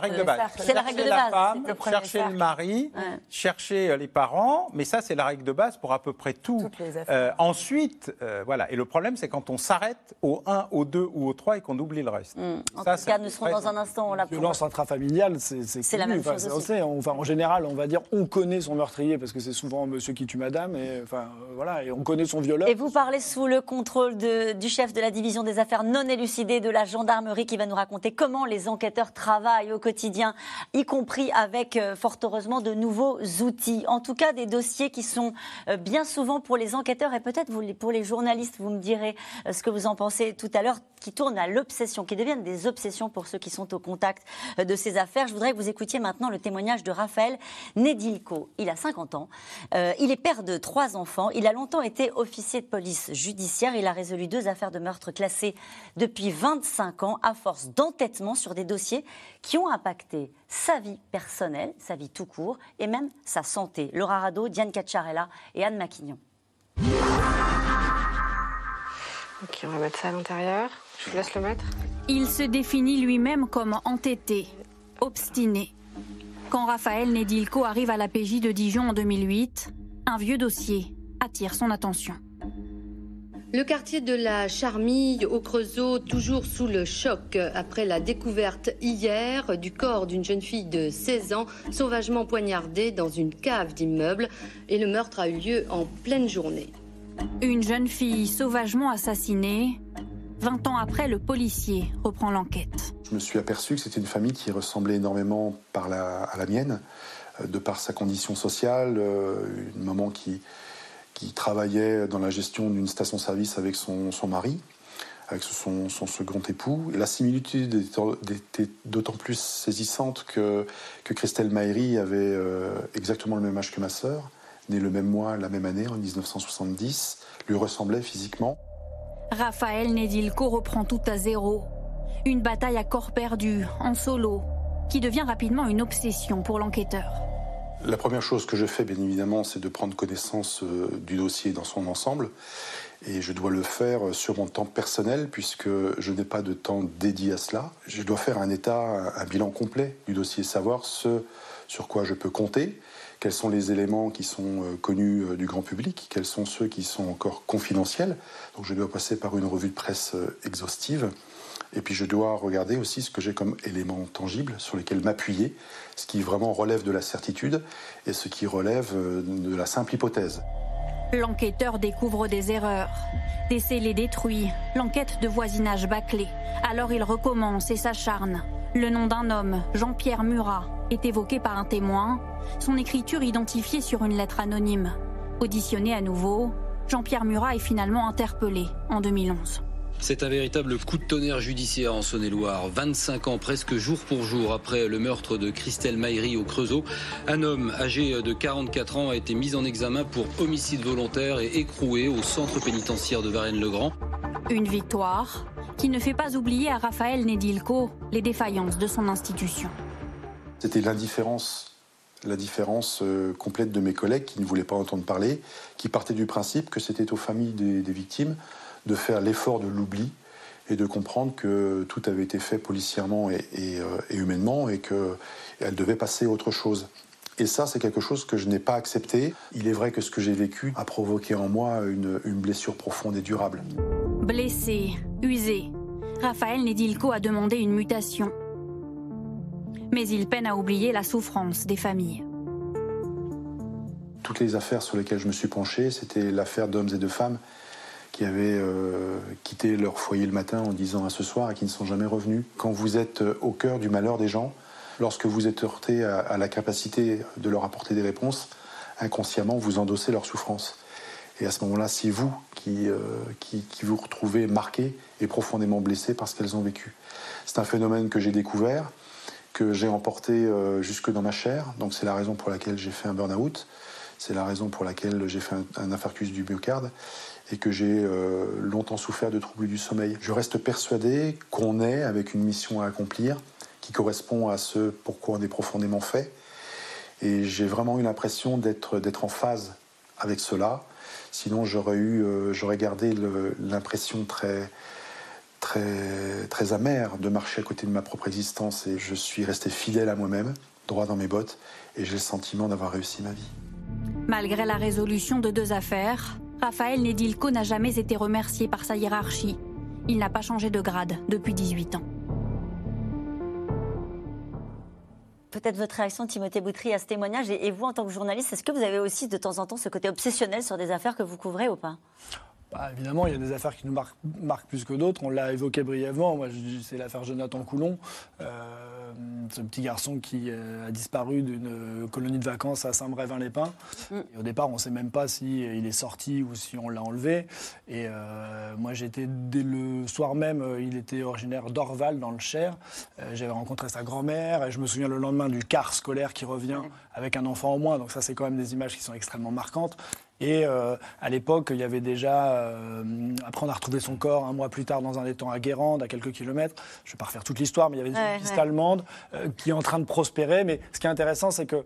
règle, de base. C'est la règle de base. Femme, chercher le mari, chercher euh, les parents, mais ça, c'est la règle de base pour à peu près tout. Euh, ensuite, voilà. Et le problème, c'est quand on s'arrête au 1, au 2 ou au 3 et qu'on oublie le reste. Mm. En tout cas, nous serons dans un instant. La violence intrafamiliale, c'est la même chose. Enfin, en général, on va dire, on connaît son meurtrier parce que c'est souvent monsieur qui tue madame, et, enfin, euh, voilà, et on connaît son violeur. Et vous parlez sous le contrôle du chef de la division des affaires non élucidées de la gendarmerie qui va nous raconter comment les enquêteurs travaillent au quotidien, y compris avec, euh, fort heureusement, de nouveaux outils. En tout cas, des dossiers qui sont euh, bien souvent pour les enquêteurs et peut-être pour les journalistes, vous me direz ce que vous en pensez tout à l'heure, qui tournent à l'obsession, qui deviennent des obsessions pour ceux qui sont au contact de ces affaires. Je voudrais que vous écoutiez maintenant le témoignage de Raphaël Nedilko. Il a 50 ans. Il est père de trois enfants. Il a longtemps été officier de police judiciaire. Il a résolu deux affaires de meurtre classées depuis 25 ans à force d'entêtement sur des dossiers qui ont impacté sa vie personnelle, sa vie tout court et même sa santé. Laura Rado, Diane Cacciarella et Anne Maquignon. Ok, on va mettre ça à l'intérieur. Je vous laisse le mettre. Il se définit lui-même comme entêté, obstiné. Quand Raphaël Nedilko arrive à la PJ de Dijon en 2008, un vieux dossier attire son attention. Le quartier de la Charmille au Creusot, toujours sous le choc après la découverte hier du corps d'une jeune fille de 16 ans sauvagement poignardée dans une cave d'immeuble et le meurtre a eu lieu en pleine journée. Une jeune fille sauvagement assassinée. 20 ans après, le policier reprend l'enquête. Je me suis aperçu que c'était une famille qui ressemblait énormément par à la mienne. Euh, de par sa condition sociale, euh, une maman qui, travaillait dans la gestion d'une station-service avec son, son mari, avec son, second époux. La similitude était d'autant plus saisissante que, que Christelle Maïri avait euh, exactement le même âge que ma sœur, née le même mois, la même année, en 1970, lui ressemblait physiquement. Raphaël Nedilko reprend tout à zéro. Une bataille à corps perdu, en solo, qui devient rapidement une obsession pour l'enquêteur. La première chose que je fais, bien évidemment, c'est de prendre connaissance euh, du dossier dans son ensemble. Et je dois le faire sur mon temps personnel, puisque je n'ai pas de temps dédié à cela. Je dois faire un état, un bilan complet du dossier, savoir ce sur quoi je peux compter, quels sont les éléments qui sont euh, connus euh, du grand public, quels sont ceux qui sont encore confidentiels. Donc je dois passer par une revue de presse exhaustive. Et puis je dois regarder aussi ce que j'ai comme éléments tangibles sur lesquels m'appuyer, ce qui vraiment relève de la certitude et ce qui relève euh, de la simple hypothèse. L'enquêteur découvre des erreurs. Des scellés détruits, l'enquête de voisinage bâclée. Alors il recommence et s'acharne. Le nom d'un homme, Jean-Pierre Murat, est évoqué par un témoin, son écriture identifiée sur une lettre anonyme. Auditionné à nouveau, Jean-Pierre Murat est finalement interpellé en 2011. C'est un véritable coup de tonnerre judiciaire en Saône-et-Loire. 25 ans presque jour pour jour après le meurtre de Christelle Maïri au Creusot, un homme âgé de 44 ans a été mis en examen pour homicide volontaire et écroué au centre pénitentiaire de Varennes-le-Grand. Une victoire qui ne fait pas oublier à Raphaël Nedilko les défaillances de son institution. C'était l'indifférence la différence euh, complète de mes collègues qui ne voulaient pas entendre parler, qui partaient du principe que c'était aux familles des victimes de faire l'effort de l'oubli et de comprendre que tout avait été fait policièrement et, euh, humainement et qu'elle devait passer à autre chose. Et ça, c'est quelque chose que je n'ai pas accepté. Il est vrai que ce que j'ai vécu a provoqué en moi une, une blessure profonde et durable. Blessé, usé, Raphaël Nedilko a demandé une mutation. Mais il peine à oublier la souffrance des familles. Toutes les affaires sur lesquelles je me suis penché, c'était l'affaire d'hommes et de femmes qui avaient euh, quitté leur foyer le matin en disant à ce soir et qui ne sont jamais revenus. Quand vous êtes euh, au cœur du malheur des gens, lorsque vous êtes heurté à, la capacité de leur apporter des réponses, inconsciemment, vous endossez leur souffrance. Et à ce moment-là, c'est vous qui, euh, vous retrouvez marqué et profondément blessé par ce qu'elles ont vécu. C'est un phénomène que j'ai découvert, que j'ai emporté jusque dans ma chair. Donc c'est la raison pour laquelle j'ai fait un burn-out. C'est la raison pour laquelle j'ai fait un, un infarctus du myocarde et que j'ai euh, longtemps souffert de troubles du sommeil. Je reste persuadé qu'on est avec une mission à accomplir qui correspond à ce pourquoi on est profondément fait. Et j'ai vraiment eu l'impression d'être, en phase avec cela. Sinon, j'aurais, eu, euh, j'aurais gardé l'impression très, très, très amère de marcher à côté de ma propre existence. Et je suis resté fidèle à moi-même, droit dans mes bottes, et j'ai le sentiment d'avoir réussi ma vie. Malgré la résolution de deux affaires, Raphaël Nedilko n'a jamais été remercié par sa hiérarchie. Il n'a pas changé de grade depuis 18 ans. Peut-être votre réaction, Timothée Boutry, à ce témoignage. Et vous, en tant que journaliste, est-ce que vous avez aussi de temps en temps ce côté obsessionnel sur des affaires que vous couvrez ou pas? Bah, évidemment, il y a des affaires qui nous marquent, plus que d'autres. On l'a évoqué brièvement. Moi, c'est l'affaire Jonathan Coulon, euh, ce petit garçon qui euh, a disparu d'une colonie de vacances à Saint-Brévin-les-Pins. Mm. Au départ, on ne sait même pas s'il il est sorti ou si on l'a enlevé. Et euh, moi, j'étais dès le soir même, il était originaire d'Orval, dans le Cher. J'avais rencontré sa grand-mère et je me souviens le lendemain du car scolaire qui revient avec un enfant au moins. Donc ça, c'est quand même des images qui sont extrêmement marquantes. Et euh, à l'époque, il y avait déjà. Euh, après, on a retrouvé son corps un mois plus tard dans un étang à Guérande, à quelques kilomètres. Je ne vais pas refaire toute l'histoire, mais il y avait une piste allemande euh, qui est en train de prospérer. Mais ce qui est intéressant, c'est que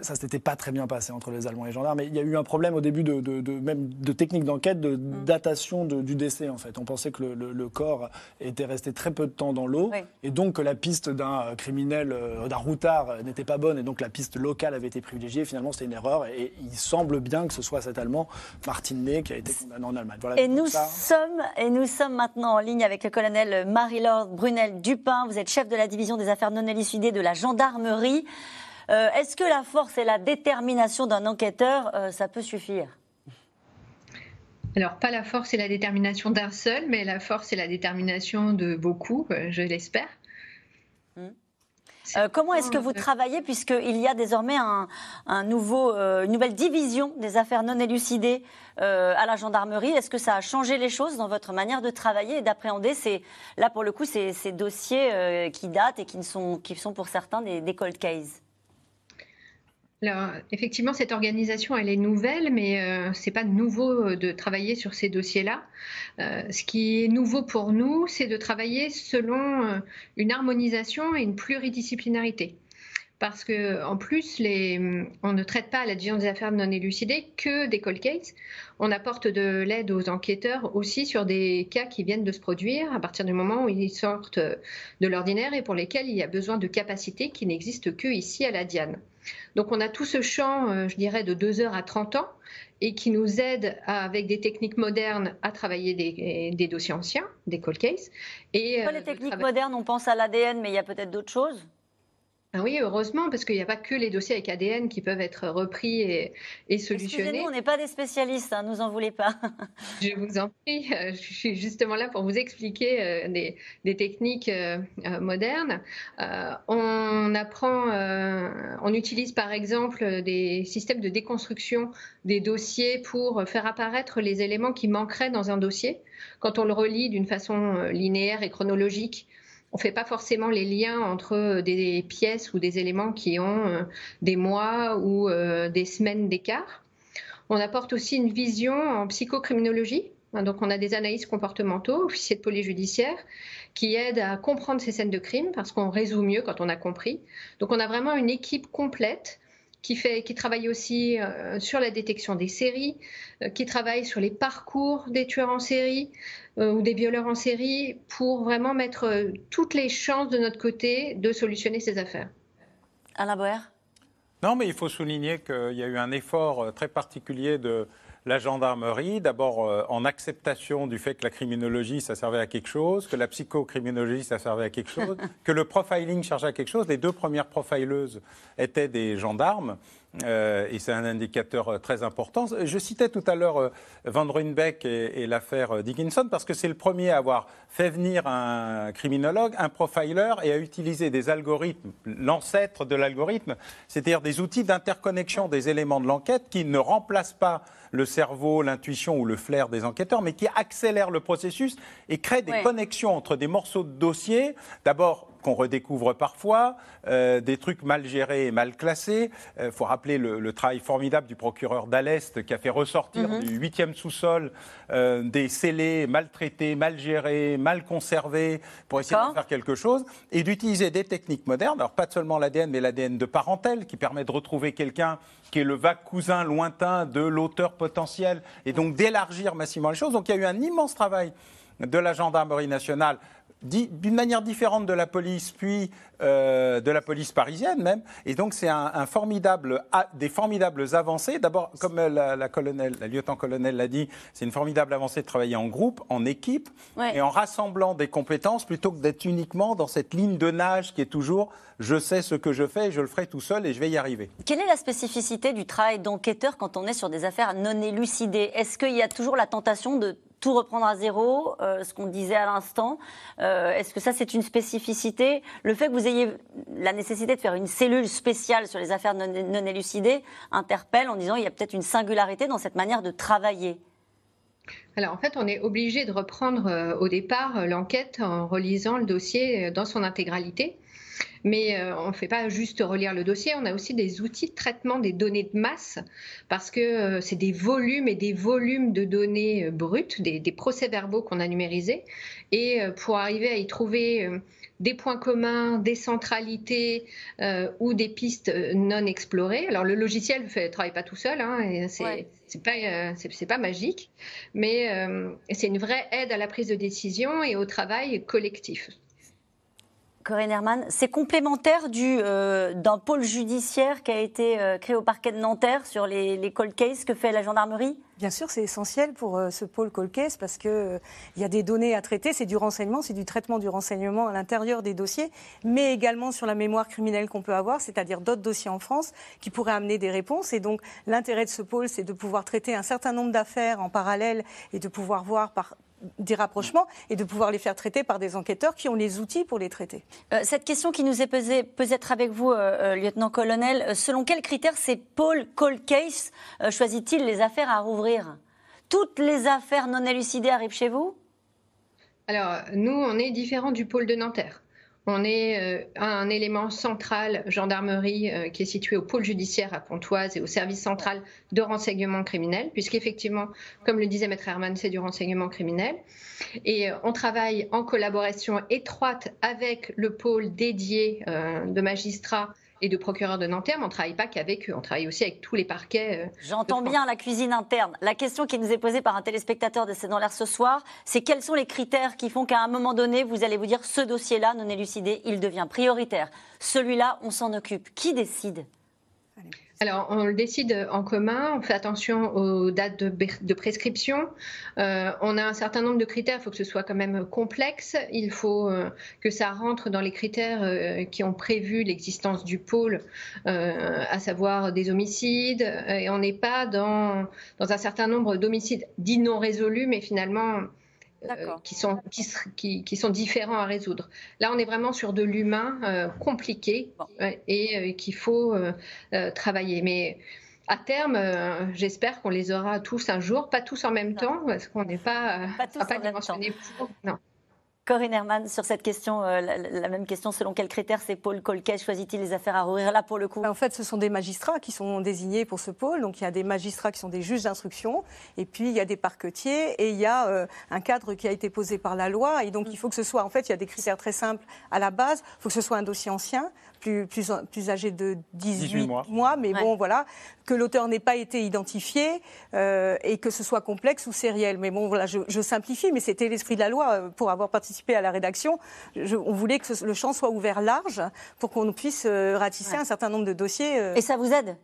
ça s'était pas très bien passé entre les Allemands et les gendarmes. Mais il y a eu un problème au début de, de, même de technique d'enquête, de mm. datation du décès en fait. On pensait que le, corps était resté très peu de temps dans l'eau et donc que la piste d'un euh, criminel, euh, d'un routard euh, n'était pas bonne et donc la piste locale avait été privilégiée. Finalement, c'était une erreur et il semble bien que ce soit cet Allemand, Martin Ney, qui a été condamné en Allemagne. et, nous sommes, et nous sommes maintenant en ligne avec le colonel Marie-Laure Brunel Dupin. Vous êtes chef de la division des affaires non élucidées de la gendarmerie. Euh, est-ce que la force et la détermination d'un enquêteur, euh, ça peut suffire? Alors, pas la force et la détermination d'un seul, mais la force et la détermination de beaucoup, euh, je l'espère. Hmm. comment est-ce que vous travaillez, puisqu'il y a désormais un, nouveau, une nouvelle division des affaires non élucidées à la gendarmerie? Est-ce que ça a changé les choses dans votre manière de travailler et d'appréhender Là, pour le coup, ces, ces dossiers qui datent et qui, sont, qui sont pour certains des, des cold cases? Alors, effectivement, cette organisation, elle est nouvelle, mais euh, ce n'est pas nouveau euh, de travailler sur ces dossiers-là. Euh, ce qui est nouveau pour nous, c'est de travailler selon une harmonisation et une pluridisciplinarité parce que en plus, les, on ne traite pas à la division des affaires non élucidées que des cold cases. On apporte de l'aide aux enquêteurs aussi sur des cas qui viennent de se produire à partir du moment où ils sortent de l'ordinaire et pour lesquels il y a besoin de capacités qui n'existent que ici à la Diane. Donc on a tout ce champ, euh, je dirais, de 2 heures à 30 ans et qui nous aide avec des techniques modernes à travailler des, dossiers anciens, des cold cases. Et, les euh, techniques modernes, on pense à l'ADN, mais il y a peut-être d'autres choses ah oui, heureusement, parce qu'il n'y a pas que les dossiers avec ADN qui peuvent être repris et, et solutionnés. Excusez-nous, on n'est pas des spécialistes, hein, nous en voulez pas. je vous en prie, euh, je suis justement là pour vous expliquer euh, des, techniques euh, modernes. on apprend, on utilise par exemple des systèmes de déconstruction des dossiers pour faire apparaître les éléments qui manqueraient dans un dossier. Quand on le relit d'une façon linéaire et chronologique, on ne fait pas forcément les liens entre euh, des pièces ou des éléments qui ont euh, des mois ou euh, des semaines d'écart. On apporte aussi une vision en psychocriminologie. Hein, donc, on a des analystes comportementaux, officiers de police judiciaire, qui aident à comprendre ces scènes de crime parce qu'on résout mieux quand on a compris. Donc, on a vraiment une équipe complète qui, fait, qui travaille aussi sur la détection des séries, qui travaille sur les parcours des tueurs en série, euh, ou des violeurs en série pour vraiment mettre euh, toutes les chances de notre côté de solutionner ces affaires. Alain Boer? Non, mais il faut souligner qu'il y a eu un effort euh, très particulier de la gendarmerie, d'abord en acceptation du fait que la criminologie, ça servait à quelque chose, que la psychocriminologie, ça servait à quelque chose, que le profiling servait à quelque chose. Les deux premières profileuses étaient des gendarmes. Euh, et c'est un indicateur euh, très important. Je citais tout à l'heure euh, Van Ruynbeck et, l'affaire Dickinson parce que c'est le premier à avoir fait venir un criminologue, un profiler et à utiliser des algorithmes, l'ancêtre de l'algorithme, c'est-à-dire des outils d'interconnexion des éléments de l'enquête qui ne remplacent pas le cerveau, l'intuition ou le flair des enquêteurs, mais qui accélèrent le processus et créent des connexions entre des morceaux de dossiers. D'abord, qu'on redécouvre parfois, euh, des trucs mal gérés et mal classés. Il euh, faut rappeler le, travail formidable du procureur d'Alest qui a fait ressortir mhm. du huitième sous-sol euh, des scellés maltraités, mal gérés, mal conservés pour essayer de faire quelque chose et d'utiliser des techniques modernes. Alors pas seulement l'ADN, mais l'ADN de parentèle qui permet de retrouver quelqu'un qui est le vague cousin lointain de l'auteur potentiel et donc d'élargir massivement les choses. Donc il y a eu un immense travail de la gendarmerie nationale d'une manière différente de la police, puis euh, de la police parisienne même. Et donc c'est un, formidable, des formidables avancées. D'abord, comme la, la, colonel, la lieutenant-colonel l'a dit, c'est une formidable avancée de travailler en groupe, en équipe, et en rassemblant des compétences plutôt que d'être uniquement dans cette ligne de nage qui est toujours je sais ce que je fais, et je le ferai tout seul et je vais y arriver. Quelle est la spécificité du travail d'enquêteur quand on est sur des affaires non élucidées? Est-ce qu'il y a toujours la tentation de tout reprendre à zéro, euh, ce qu'on disait à l'instant. Euh, est-ce que ça, c'est une spécificité? Le fait que vous ayez la nécessité de faire une cellule spéciale sur les affaires non, élucidées interpelle en disant qu'il y a peut-être une singularité dans cette manière de travailler. Alors en fait, on est obligé de reprendre euh, au départ l'enquête en relisant le dossier dans son intégralité. Mais euh, on ne fait pas juste relire le dossier, on a aussi des outils de traitement des données de masse, parce que euh, c'est des volumes et des volumes de données euh, brutes, des, procès-verbaux qu'on a numérisés. Et pour arriver à y trouver des points communs, des centralités ou des pistes non explorées. Alors le logiciel ne travaille pas tout seul, hein, c'est pas magique, mais c'est une vraie aide à la prise de décision et au travail collectif. C'est complémentaire euh, d'un pôle judiciaire qui a été euh, créé au parquet de Nanterre sur les, les cold cases que fait la gendarmerie? Bien sûr, c'est essentiel pour euh, ce pôle cold case parce qu'il il y a des données à traiter, c'est du renseignement, c'est du traitement du renseignement à l'intérieur des dossiers, mais également sur la mémoire criminelle qu'on peut avoir, c'est-à-dire d'autres dossiers en France qui pourraient amener des réponses. Et donc, l'intérêt de ce pôle, c'est de pouvoir traiter un certain nombre d'affaires en parallèle et de pouvoir voir par des rapprochements et de pouvoir les faire traiter par des enquêteurs qui ont les outils pour les traiter. Euh, cette question qui nous est posée peut être avec vous, euh, lieutenant-colonel. Selon quels critères ces Paul Cold Case choisit-il les affaires à rouvrir? Toutes les affaires non élucidées arrivent chez vous? Alors, nous, on est différent du pôle de Nanterre. On est euh, un élément central, gendarmerie, euh, qui est situé au pôle judiciaire à Pontoise et au service central de renseignement criminel, puisqu'effectivement, comme le disait Maître Herman, c'est du renseignement criminel. Et euh, on travaille en collaboration étroite avec le pôle dédié de magistrats et de procureurs de Nanterre, mais on ne travaille pas qu'avec eux, on travaille aussi avec tous les parquets. Euh, J'entends bien la cuisine interne. La question qui nous est posée par un téléspectateur de C'est dans l'air ce soir, c'est quels sont les critères qui font qu'à un moment donné, vous allez vous dire ce dossier-là non élucidé, il devient prioritaire. Celui-là, on s'en occupe. Qui décide? Alors, on le décide en commun, on fait attention aux dates de, prescription. Euh, on a un certain nombre de critères, il faut que ce soit quand même complexe. Il faut euh, que ça rentre dans les critères euh, qui ont prévu l'existence du pôle, à savoir des homicides. Et on n'est pas dans, dans un certain nombre d'homicides dits non résolus, mais finalement euh, qui, sont, qui, qui, sont différents à résoudre. Là, on est vraiment sur de l'humain euh, compliqué et euh, qu'il faut travailler. Mais à terme, j'espère qu'on les aura tous un jour, pas tous en même temps, parce qu'on n'est pas, pas, tous pas dimensionné pour. Non. Corinne Herman, sur cette question, euh, la, même question, selon quels critères ces pôles Colquet choisit-il les affaires à rouvrir là pour le coup En fait, ce sont des magistrats qui sont désignés pour ce pôle. Donc il y a des magistrats qui sont des juges d'instruction, et puis il y a des parquetiers, et il y a euh, un cadre qui a été posé par la loi. Et donc il faut que ce soit, en fait, il y a des critères très simples à la base. Il faut que ce soit un dossier ancien, plus, plus, plus âgé de 18, mois. mais bon, voilà, que l'auteur n'ait pas été identifié euh, et que ce soit complexe ou sériel. Mais bon, voilà, je, je simplifie, mais c'était l'esprit de la loi pour avoir participé à la rédaction, on voulait que le champ soit ouvert large pour qu'on puisse euh, ratisser un certain nombre de dossiers. Euh. Et ça vous aide?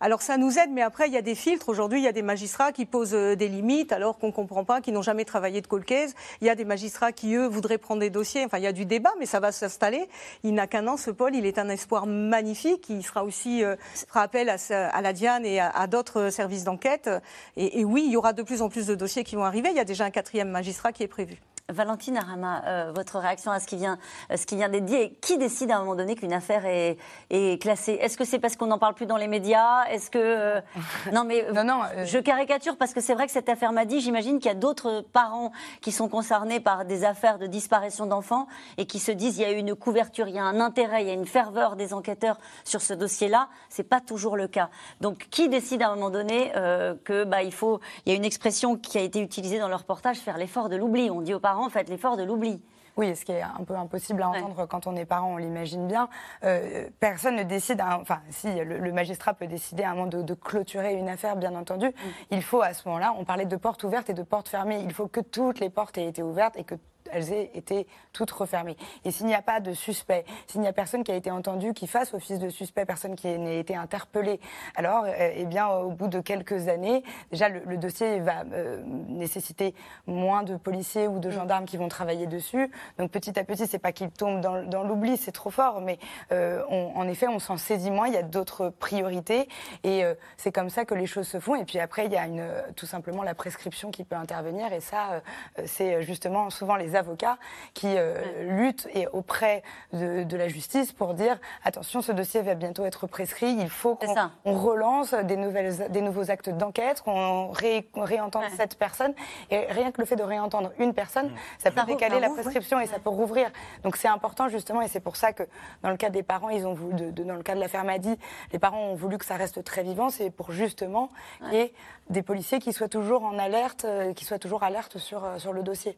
Alors ça nous aide, mais après il y a des filtres. Aujourd'hui, il y a des magistrats qui posent euh, des limites alors qu'on ne comprend pas, qui n'ont jamais travaillé de colcaise. Il y a des magistrats qui, eux, voudraient prendre des dossiers. Enfin, il y a du débat, mais ça va s'installer. Il n'a qu'un an, ce Paul. Il est un espoir magnifique. Il sera aussi fera appel à, la Diane et à, d'autres services d'enquête. Et oui, il y aura de plus en plus de dossiers qui vont arriver. Il y a déjà un quatrième magistrat qui est prévu. Valentine Arama, euh, votre réaction à ce qui vient, euh, ce qui vient d'être dit, qui décide à un moment donné qu'une affaire est, est classée? Est-ce que c'est parce qu'on n'en parle plus dans les médias? Est-ce que euh, non mais non, non, je caricature parce que c'est vrai que cette affaire m'a dit, j'imagine qu'il y a d'autres parents qui sont concernés par des affaires de disparition d'enfants et qui se disent il y a eu une couverture, il y a un intérêt, il y a une ferveur des enquêteurs sur ce dossier-là. C'est pas toujours le cas. Donc qui décide à un moment donné que bah il faut, il y a une expression qui a été utilisée dans le reportage, faire l'effort de l'oubli? On dit aux parents parents faites l'effort de l'oubli. Oui, ce qui est un peu impossible à entendre quand on est parent, on l'imagine bien. Euh, personne ne décide, enfin, si le, magistrat peut décider à un moment de, clôturer une affaire, bien entendu. Mm. Il faut à ce moment-là, on parlait de portes ouvertes et de portes fermées. Il faut que toutes les portes aient été ouvertes et que elles aient été toutes refermées. Et s'il n'y a pas de suspect, s'il n'y a personne qui a été entendu qui fasse office de suspect, personne qui n'ait été interpellé, alors, euh, eh bien, au bout de quelques années, déjà, le, dossier va euh, nécessiter moins de policiers ou de gendarmes qui vont travailler dessus. Donc, petit à petit, c'est pas qu'il tombe dans, l'oubli, c'est trop fort, mais euh, en effet, on s'en saisit moins. Il y a d'autres priorités, et c'est comme ça que les choses se font. Et puis après, il y a une, tout simplement la prescription qui peut intervenir, et ça, c'est justement souvent les avocats qui euh, luttent et auprès de, la justice pour dire attention, ce dossier va bientôt être prescrit, il faut qu'on relance des, nouvelles, des nouveaux actes d'enquête, qu'on réentende cette personne. Et rien que le fait de réentendre une personne, ça peut décaler la prescription et ça peut rouvrir. Donc c'est important justement, et c'est pour ça que dans le cas des parents, ils ont voulu, dans le cas de l'affaire Madi, les parents ont voulu que ça reste très vivant. C'est pour justement qu'il y ait des policiers qui soient toujours en alerte, euh, qui soient toujours alertes sur, euh, sur le dossier.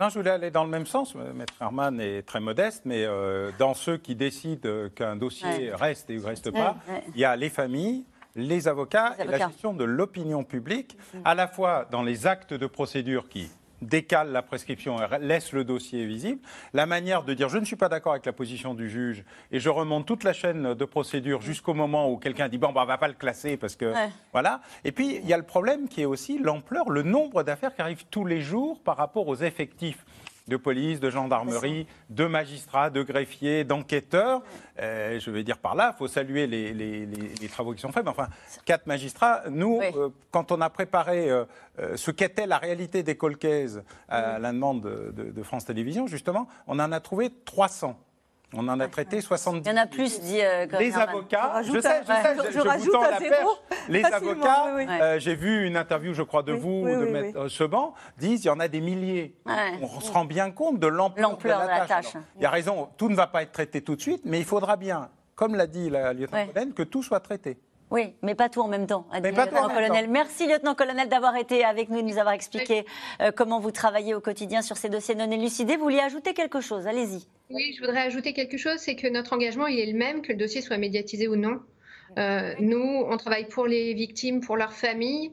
Non, je voulais aller dans le même sens. Maître Herman est très modeste, mais euh, dans ceux qui décident qu'un dossier reste et ne reste pas, il y a les familles, les avocats, les avocats. et la gestion de l'opinion publique, à la fois dans les actes de procédure qui décale la prescription et laisse le dossier visible. La manière de dire je ne suis pas d'accord avec la position du juge et je remonte toute la chaîne de procédure jusqu'au moment où quelqu'un dit bon, bah, on va pas le classer parce que. Voilà. Et puis, il y a le problème qui est aussi l'ampleur, le nombre d'affaires qui arrivent tous les jours par rapport aux effectifs de police, de gendarmerie, de magistrats, de greffiers, d'enquêteurs. Euh, je vais dire par là, il faut saluer les, travaux qui sont faits. Mais enfin, quatre magistrats. Nous, euh, quand on a préparé euh, ce qu'était la réalité des colcaises à la demande de France Télévisions, justement, on en a trouvé 300. On en a traité 70. Il y en a plus, dit euh, Les avocats, je sais, je sais, je, rajoute vous la perche. Les avocats, euh, j'ai vu une interview, je crois, de vous ou de Maître Seban, disent il y en a des milliers. On se rend bien compte de l'ampleur de, la tâche. il y a raison, tout ne va pas être traité tout de suite, mais il faudra bien, comme l'a dit la lieutenant que tout soit traité. Oui, mais pas tout en même temps. lieutenant-colonel. Merci, lieutenant-colonel, d'avoir été avec nous, de nous avoir expliqué euh, comment vous travaillez au quotidien sur ces dossiers non élucidés. Vous vouliez ajouter quelque chose Allez-y. Oui, je voudrais ajouter quelque chose, c'est que notre engagement, il est le même, que le dossier soit médiatisé ou non. Euh, nous, on travaille pour les victimes, pour leurs familles.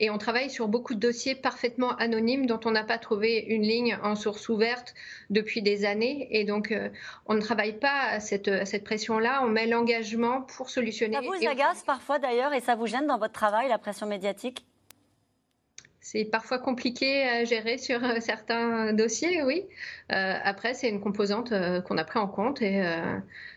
Et on travaille sur beaucoup de dossiers parfaitement anonymes dont on n'a pas trouvé une ligne en source ouverte depuis des années. Et donc, euh, on ne travaille pas à cette, pression-là. On met l'engagement pour solutionner. Ça vous agace parfois d'ailleurs et ça vous gêne dans votre travail, la pression médiatique? C'est parfois compliqué à gérer sur euh, certains dossiers, oui. Euh, après, c'est une composante qu'on a pris en compte et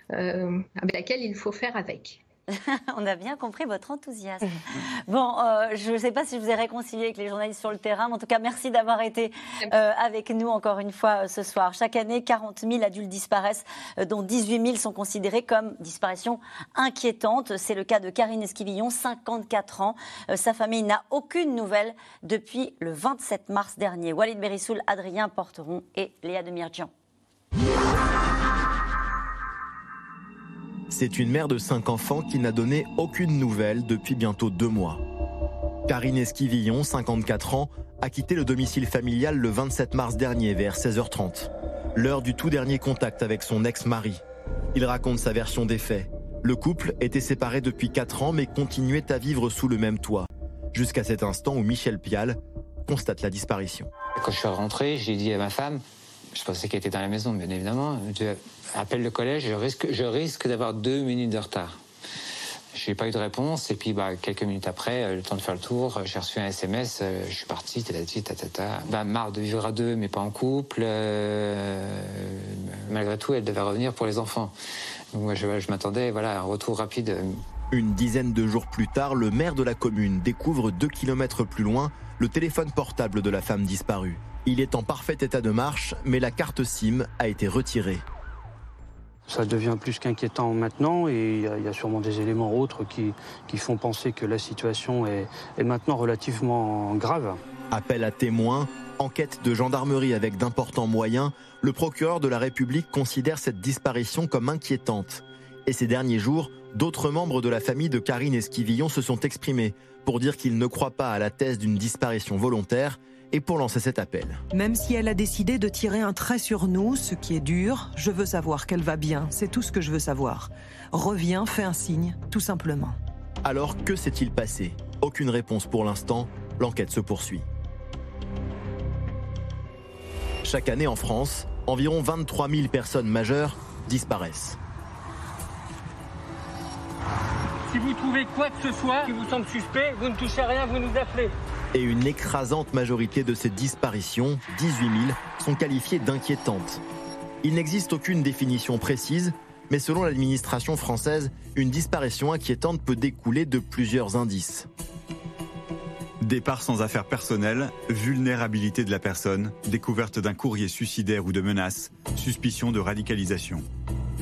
avec laquelle il faut faire avec. On a bien compris votre enthousiasme. bon, euh, je ne sais pas si je vous ai réconcilié avec les journalistes sur le terrain, mais en tout cas, merci d'avoir été euh, avec nous encore une fois euh, ce soir. Chaque année, 40 000 adultes disparaissent, dont 18 000 sont considérés comme disparitions inquiétantes. C'est le cas de Karine Esquivillon, 54 ans. sa famille n'a aucune nouvelle depuis le 27 mars dernier. Walid Berissoul, Adrien Porteron et Léa Demirjian. C'est une mère de cinq enfants qui n'a donné aucune nouvelle depuis bientôt deux mois. Karine Esquivillon, 54 ans, a quitté le domicile familial le 27 mars dernier vers 16h30, l'heure du tout dernier contact avec son ex-mari. Il raconte sa version des faits. Le couple était séparé depuis 4 ans mais continuait à vivre sous le même toit, jusqu'à cet instant où Michel Pial constate la disparition. Quand je suis rentré, j'ai dit à ma femme, je pensais qu'elle était dans la maison, bien évidemment, appelle le collège, je risque, je risque d'avoir deux minutes de retard. Je n'ai pas eu de réponse, et puis bah, quelques minutes après, euh, le temps de faire le tour, euh, j'ai reçu un SMS, euh, je suis parti, tatati, tatata. Bah, marre de vivre à deux, mais pas en couple. malgré tout, elle devait revenir pour les enfants. Donc moi, je, je m'attendais voilà, à un retour rapide. Une dizaine de jours plus tard, le maire de la commune découvre deux kilomètres plus loin le téléphone portable de la femme disparue. Il est en parfait état de marche, mais la carte SIM a été retirée. Ça devient plus qu'inquiétant maintenant et il y, a sûrement des éléments autres qui, font penser que la situation est, est maintenant relativement grave. Appel à témoins, enquête de gendarmerie avec d'importants moyens, le procureur de la République considère cette disparition comme inquiétante. Et ces derniers jours, d'autres membres de la famille de Karine Esquivillon se sont exprimés pour dire qu'ils ne croient pas à la thèse d'une disparition volontaire et pour lancer cet appel. Même si elle a décidé de tirer un trait sur nous, ce qui est dur, je veux savoir qu'elle va bien. C'est tout ce que je veux savoir. Reviens, fais un signe, tout simplement. Alors que s'est-il passé? Aucune réponse pour l'instant. L'enquête se poursuit. Chaque année en France, environ 23 000 personnes majeures disparaissent. Si vous trouvez quoi que ce soit qui vous semble suspect, vous ne touchez rien, vous nous appelez et une écrasante majorité de ces disparitions, 18 000, sont qualifiées d'inquiétantes. Il n'existe aucune définition précise, mais selon l'administration française, une disparition inquiétante peut découler de plusieurs indices. Départ sans affaires personnelles, vulnérabilité de la personne, découverte d'un courrier suicidaire ou de menace, suspicion de radicalisation.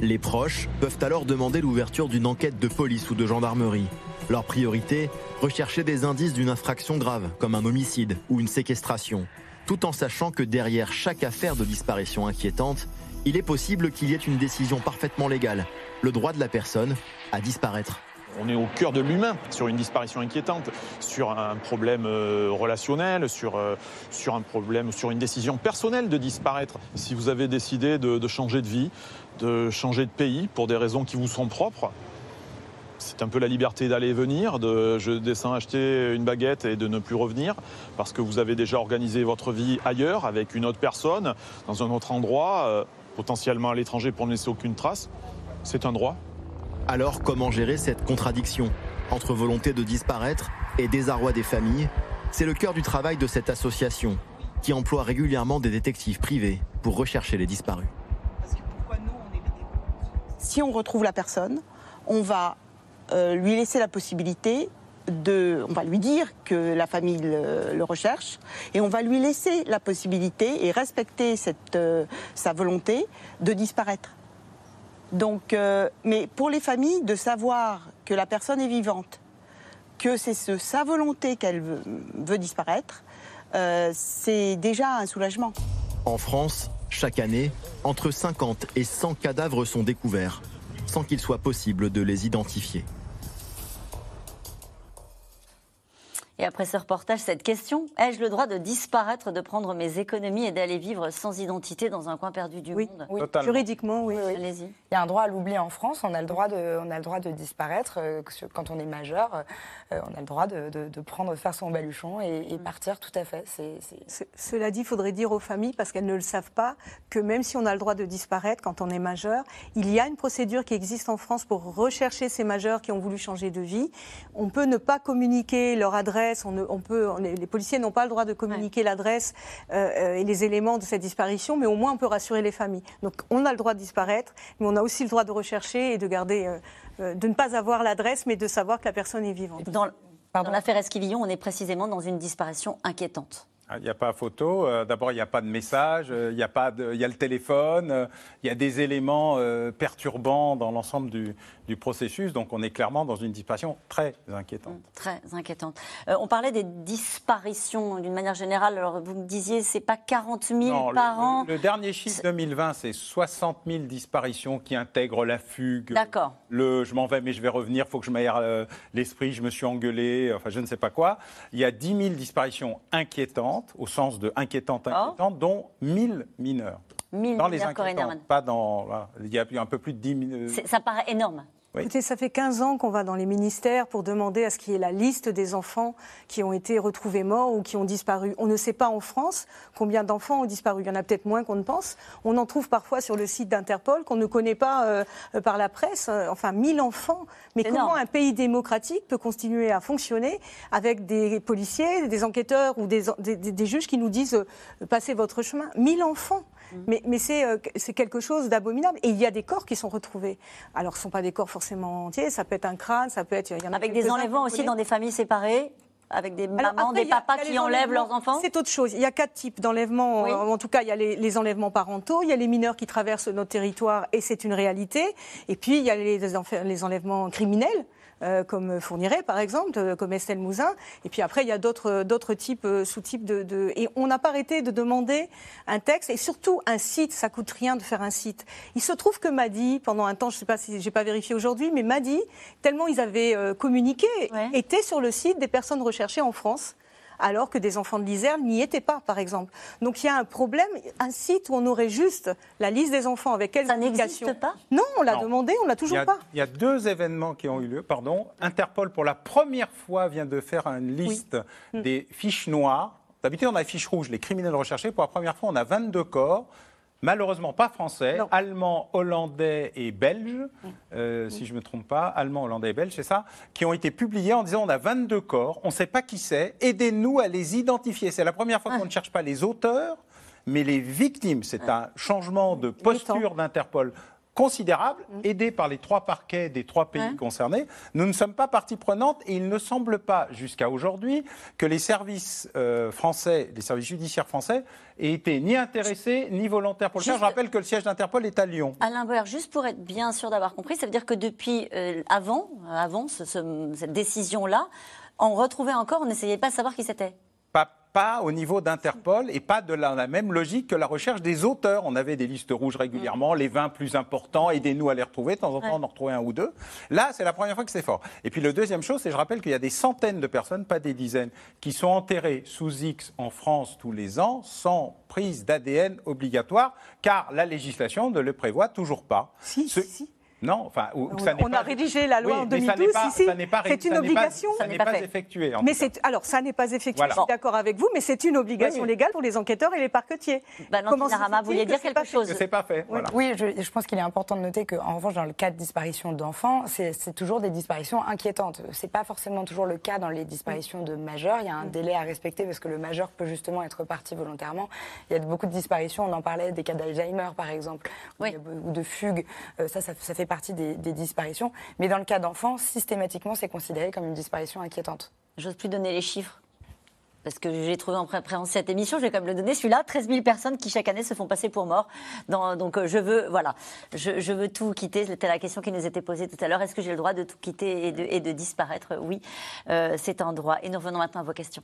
Les proches peuvent alors demander l'ouverture d'une enquête de police ou de gendarmerie. Leur priorité, rechercher des indices d'une infraction grave, comme un homicide ou une séquestration, tout en sachant que derrière chaque affaire de disparition inquiétante, il est possible qu'il y ait une décision parfaitement légale, le droit de la personne à disparaître. On est au cœur de l'humain sur une disparition inquiétante, sur un problème euh, relationnel, sur, euh, sur une décision personnelle de disparaître. Si vous avez décidé de changer de vie, de changer de pays pour des raisons qui vous sont propres, c'est un peu la liberté d'aller et venir, de je descends acheter une baguette et de ne plus revenir, parce que vous avez déjà organisé votre vie ailleurs, avec une autre personne, dans un autre endroit, euh, potentiellement à l'étranger pour ne laisser aucune trace. C'est un droit. Alors comment gérer cette contradiction entre volonté de disparaître et désarroi des familles? C'est le cœur du travail de cette association qui emploie régulièrement des détectives privés pour rechercher les disparus. Si on retrouve la personne, on va euh, lui laisser la possibilité de, on va lui dire que la famille le, recherche et on va lui laisser la possibilité et respecter cette, euh, sa volonté de disparaître. Donc, euh, mais pour les familles, de savoir que la personne est vivante, que c'est sa volonté qu'elle veut, disparaître, euh, c'est déjà un soulagement. En France, chaque année, entre 50 et 100 cadavres sont découverts, sans qu'il soit possible de les identifier. Et après ce reportage, cette question ai-je le droit de disparaître, de prendre mes économies et d'aller vivre sans identité dans un coin perdu du monde? Oui, juridiquement, oui. Allez-y. Il y a un droit à l'oubli en France. On a le droit de, on a le droit de disparaître euh, quand on est majeur. Euh, on a le droit de, de, prendre, faire son baluchon et, mm. partir. Tout à fait. Cela dit, il faudrait dire aux familles, parce qu'elles ne le savent pas, que même si on a le droit de disparaître quand on est majeur, il y a une procédure qui existe en France pour rechercher ces majeurs qui ont voulu changer de vie. On peut ne pas communiquer leur adresse on, peut, les policiers n'ont pas le droit de communiquer l'adresse euh, euh, et les éléments de cette disparition, mais au moins on peut rassurer les familles. Donc on a le droit de disparaître, mais on a aussi le droit de rechercher et de garder, euh, de ne pas avoir l'adresse, mais de savoir que la personne est vivante. Dans, dans l'affaire Esquivillon, on est précisément dans une disparition inquiétante. Ah, il n'y a pas photo. Euh, d'abord, il n'y a pas de message. Euh, il y a pas il y a le téléphone. Euh, il y a des éléments perturbants dans l'ensemble du, processus. Donc, on est clairement dans une disparition très inquiétante. Mmh, très inquiétante. on parlait des disparitions d'une manière générale. Alors, vous me disiez, c'est pas 40 000 par an. Le, dernier chiffre 2020, c'est 60 000 disparitions qui intègrent la fugue. D'accord. Le, je m'en vais, mais je vais revenir. Il faut que je m'aère l'esprit. Je me suis engueulé. Enfin, je ne sais pas quoi. Il y a 10 000 disparitions inquiétantes au sens de inquiétante, ah. inquiétante, dont 1000 mineurs. 1000 dans les inquiétantes, pas dans. Il y a un peu plus de 10 000. Ça paraît énorme. Écoutez, ça fait 15 ans qu'on va dans les ministères pour demander à ce qu'il y ait la liste des enfants qui ont été retrouvés morts ou qui ont disparu. On ne sait pas en France combien d'enfants ont disparu. Il y en a peut-être moins qu'on ne pense. On en trouve parfois sur le site d'Interpol qu'on ne connaît pas euh, par la presse. Enfin, 1000 enfants. Mais comment un pays démocratique peut continuer à fonctionner avec des policiers, des enquêteurs ou des, des, juges qui nous disent euh, passez votre chemin? 1000 enfants. Mm. Mais, mais euh, c'est quelque chose d'abominable. Et il y a des corps qui sont retrouvés. Alors, ce ne sont pas des corps forcément entiers. Ça peut être un crâne, ça peut être. Il y en a Avec des enlèvements aussi dans des familles séparées avec des mamans, des papas qui enlèvent leurs enfants C'est autre chose. Il y a quatre types d'enlèvements. En tout cas, il y a les, enlèvements parentaux, il y a les mineurs qui traversent notre territoire et c'est une réalité. Et puis, il y a les, les enlèvements criminels. Euh, comme Fourniret, par exemple, comme Estelle Mouzin. Et puis après, il y a d'autres types, euh, sous-types de, Et on n'a pas arrêté de demander un texte et surtout un site. Ça coûte rien de faire un site. Il se trouve que Madi, pendant un temps, je ne sais pas si j'ai pas vérifié aujourd'hui, mais Madi, tellement ils avaient euh, communiqué, était sur le site des personnes recherchées en France alors que des enfants de l'Isère n'y étaient pas, par exemple. Donc il y a un problème, un site où on aurait juste la liste des enfants avec quelles Ça n'existe pas Non, on l'a demandé, on l'a toujours pas. Il y a deux événements qui ont eu lieu, pardon. Interpol, pour la première fois, vient de faire une liste mm. des fiches noires. D'habitude, on a les fiches rouges, les criminels recherchés. Pour la première fois, on a 22 corps malheureusement pas français, allemand, hollandais et belge, mm. euh, si je ne me trompe pas, allemand, hollandais et belge, c'est ça, qui ont été publiés en disant on a 22 corps, on ne sait pas qui c'est, aidez-nous à les identifier. C'est la première fois qu'on ne cherche pas les auteurs, mais les victimes. C'est un changement de posture d'Interpol considérable, mm. aidé par les trois parquets des trois pays concernés. Nous ne sommes pas partie prenante et il ne semble pas, jusqu'à aujourd'hui, que les services euh, français, les services judiciaires français, aient été ni intéressés ni volontaires pour le faire. Je rappelle que le siège d'Interpol est à Lyon. Alain Boer, juste pour être bien sûr d'avoir compris, ça veut dire que depuis euh, avant, avant cette décision-là, on retrouvait encore, on n'essayait pas de savoir qui c'était pas au niveau d'Interpol et pas de la, même logique que la recherche des auteurs. On avait des listes rouges régulièrement, mm. les 20 plus importants, aidez-nous à les retrouver. De temps en temps, on en retrouvait un ou deux. Là, c'est la première fois que c'est fort. Et puis, le deuxième chose, c'est je rappelle qu'il y a des centaines de personnes, pas des dizaines, qui sont enterrées sous X en France tous les ans sans prise d'ADN obligatoire, car la législation ne le prévoit toujours pas. Si, si. Non, enfin, on a rédigé la loi en 2012. c'est une obligation. ça n'est pas, effectué. mais c'est alors ça n'est pas effectué. Je suis d'accord avec vous, mais c'est une obligation légale pour les enquêteurs et les parquetiers. Bah, Comment Rama, vous vouliez dire quelque chose C'est pas fait. Oui, je, pense qu'il est important de noter qu'en revanche, dans le cas de disparition d'enfants, c'est toujours des disparitions inquiétantes. C'est pas forcément toujours le cas dans les disparitions de majeurs. Il y a un délai à respecter parce que le majeur peut justement être parti volontairement. Il y a beaucoup de disparitions. On en parlait des cas d'Alzheimer, par exemple, ou de fugue. Euh, ça, ça, fait partie des, disparitions. Mais dans le cas d'enfants, systématiquement, c'est considéré comme une disparition inquiétante. J'ose plus donner les chiffres parce que j'ai trouvé en préparation cette émission, je vais quand même le donner, celui-là, 13 000 personnes qui chaque année se font passer pour morts. donc euh, je veux, voilà, je, veux tout quitter. C'était la question qui nous était posée tout à l'heure. Est-ce que j'ai le droit de tout quitter et de, disparaître? Oui, euh, c'est un droit. Et nous revenons maintenant à vos questions.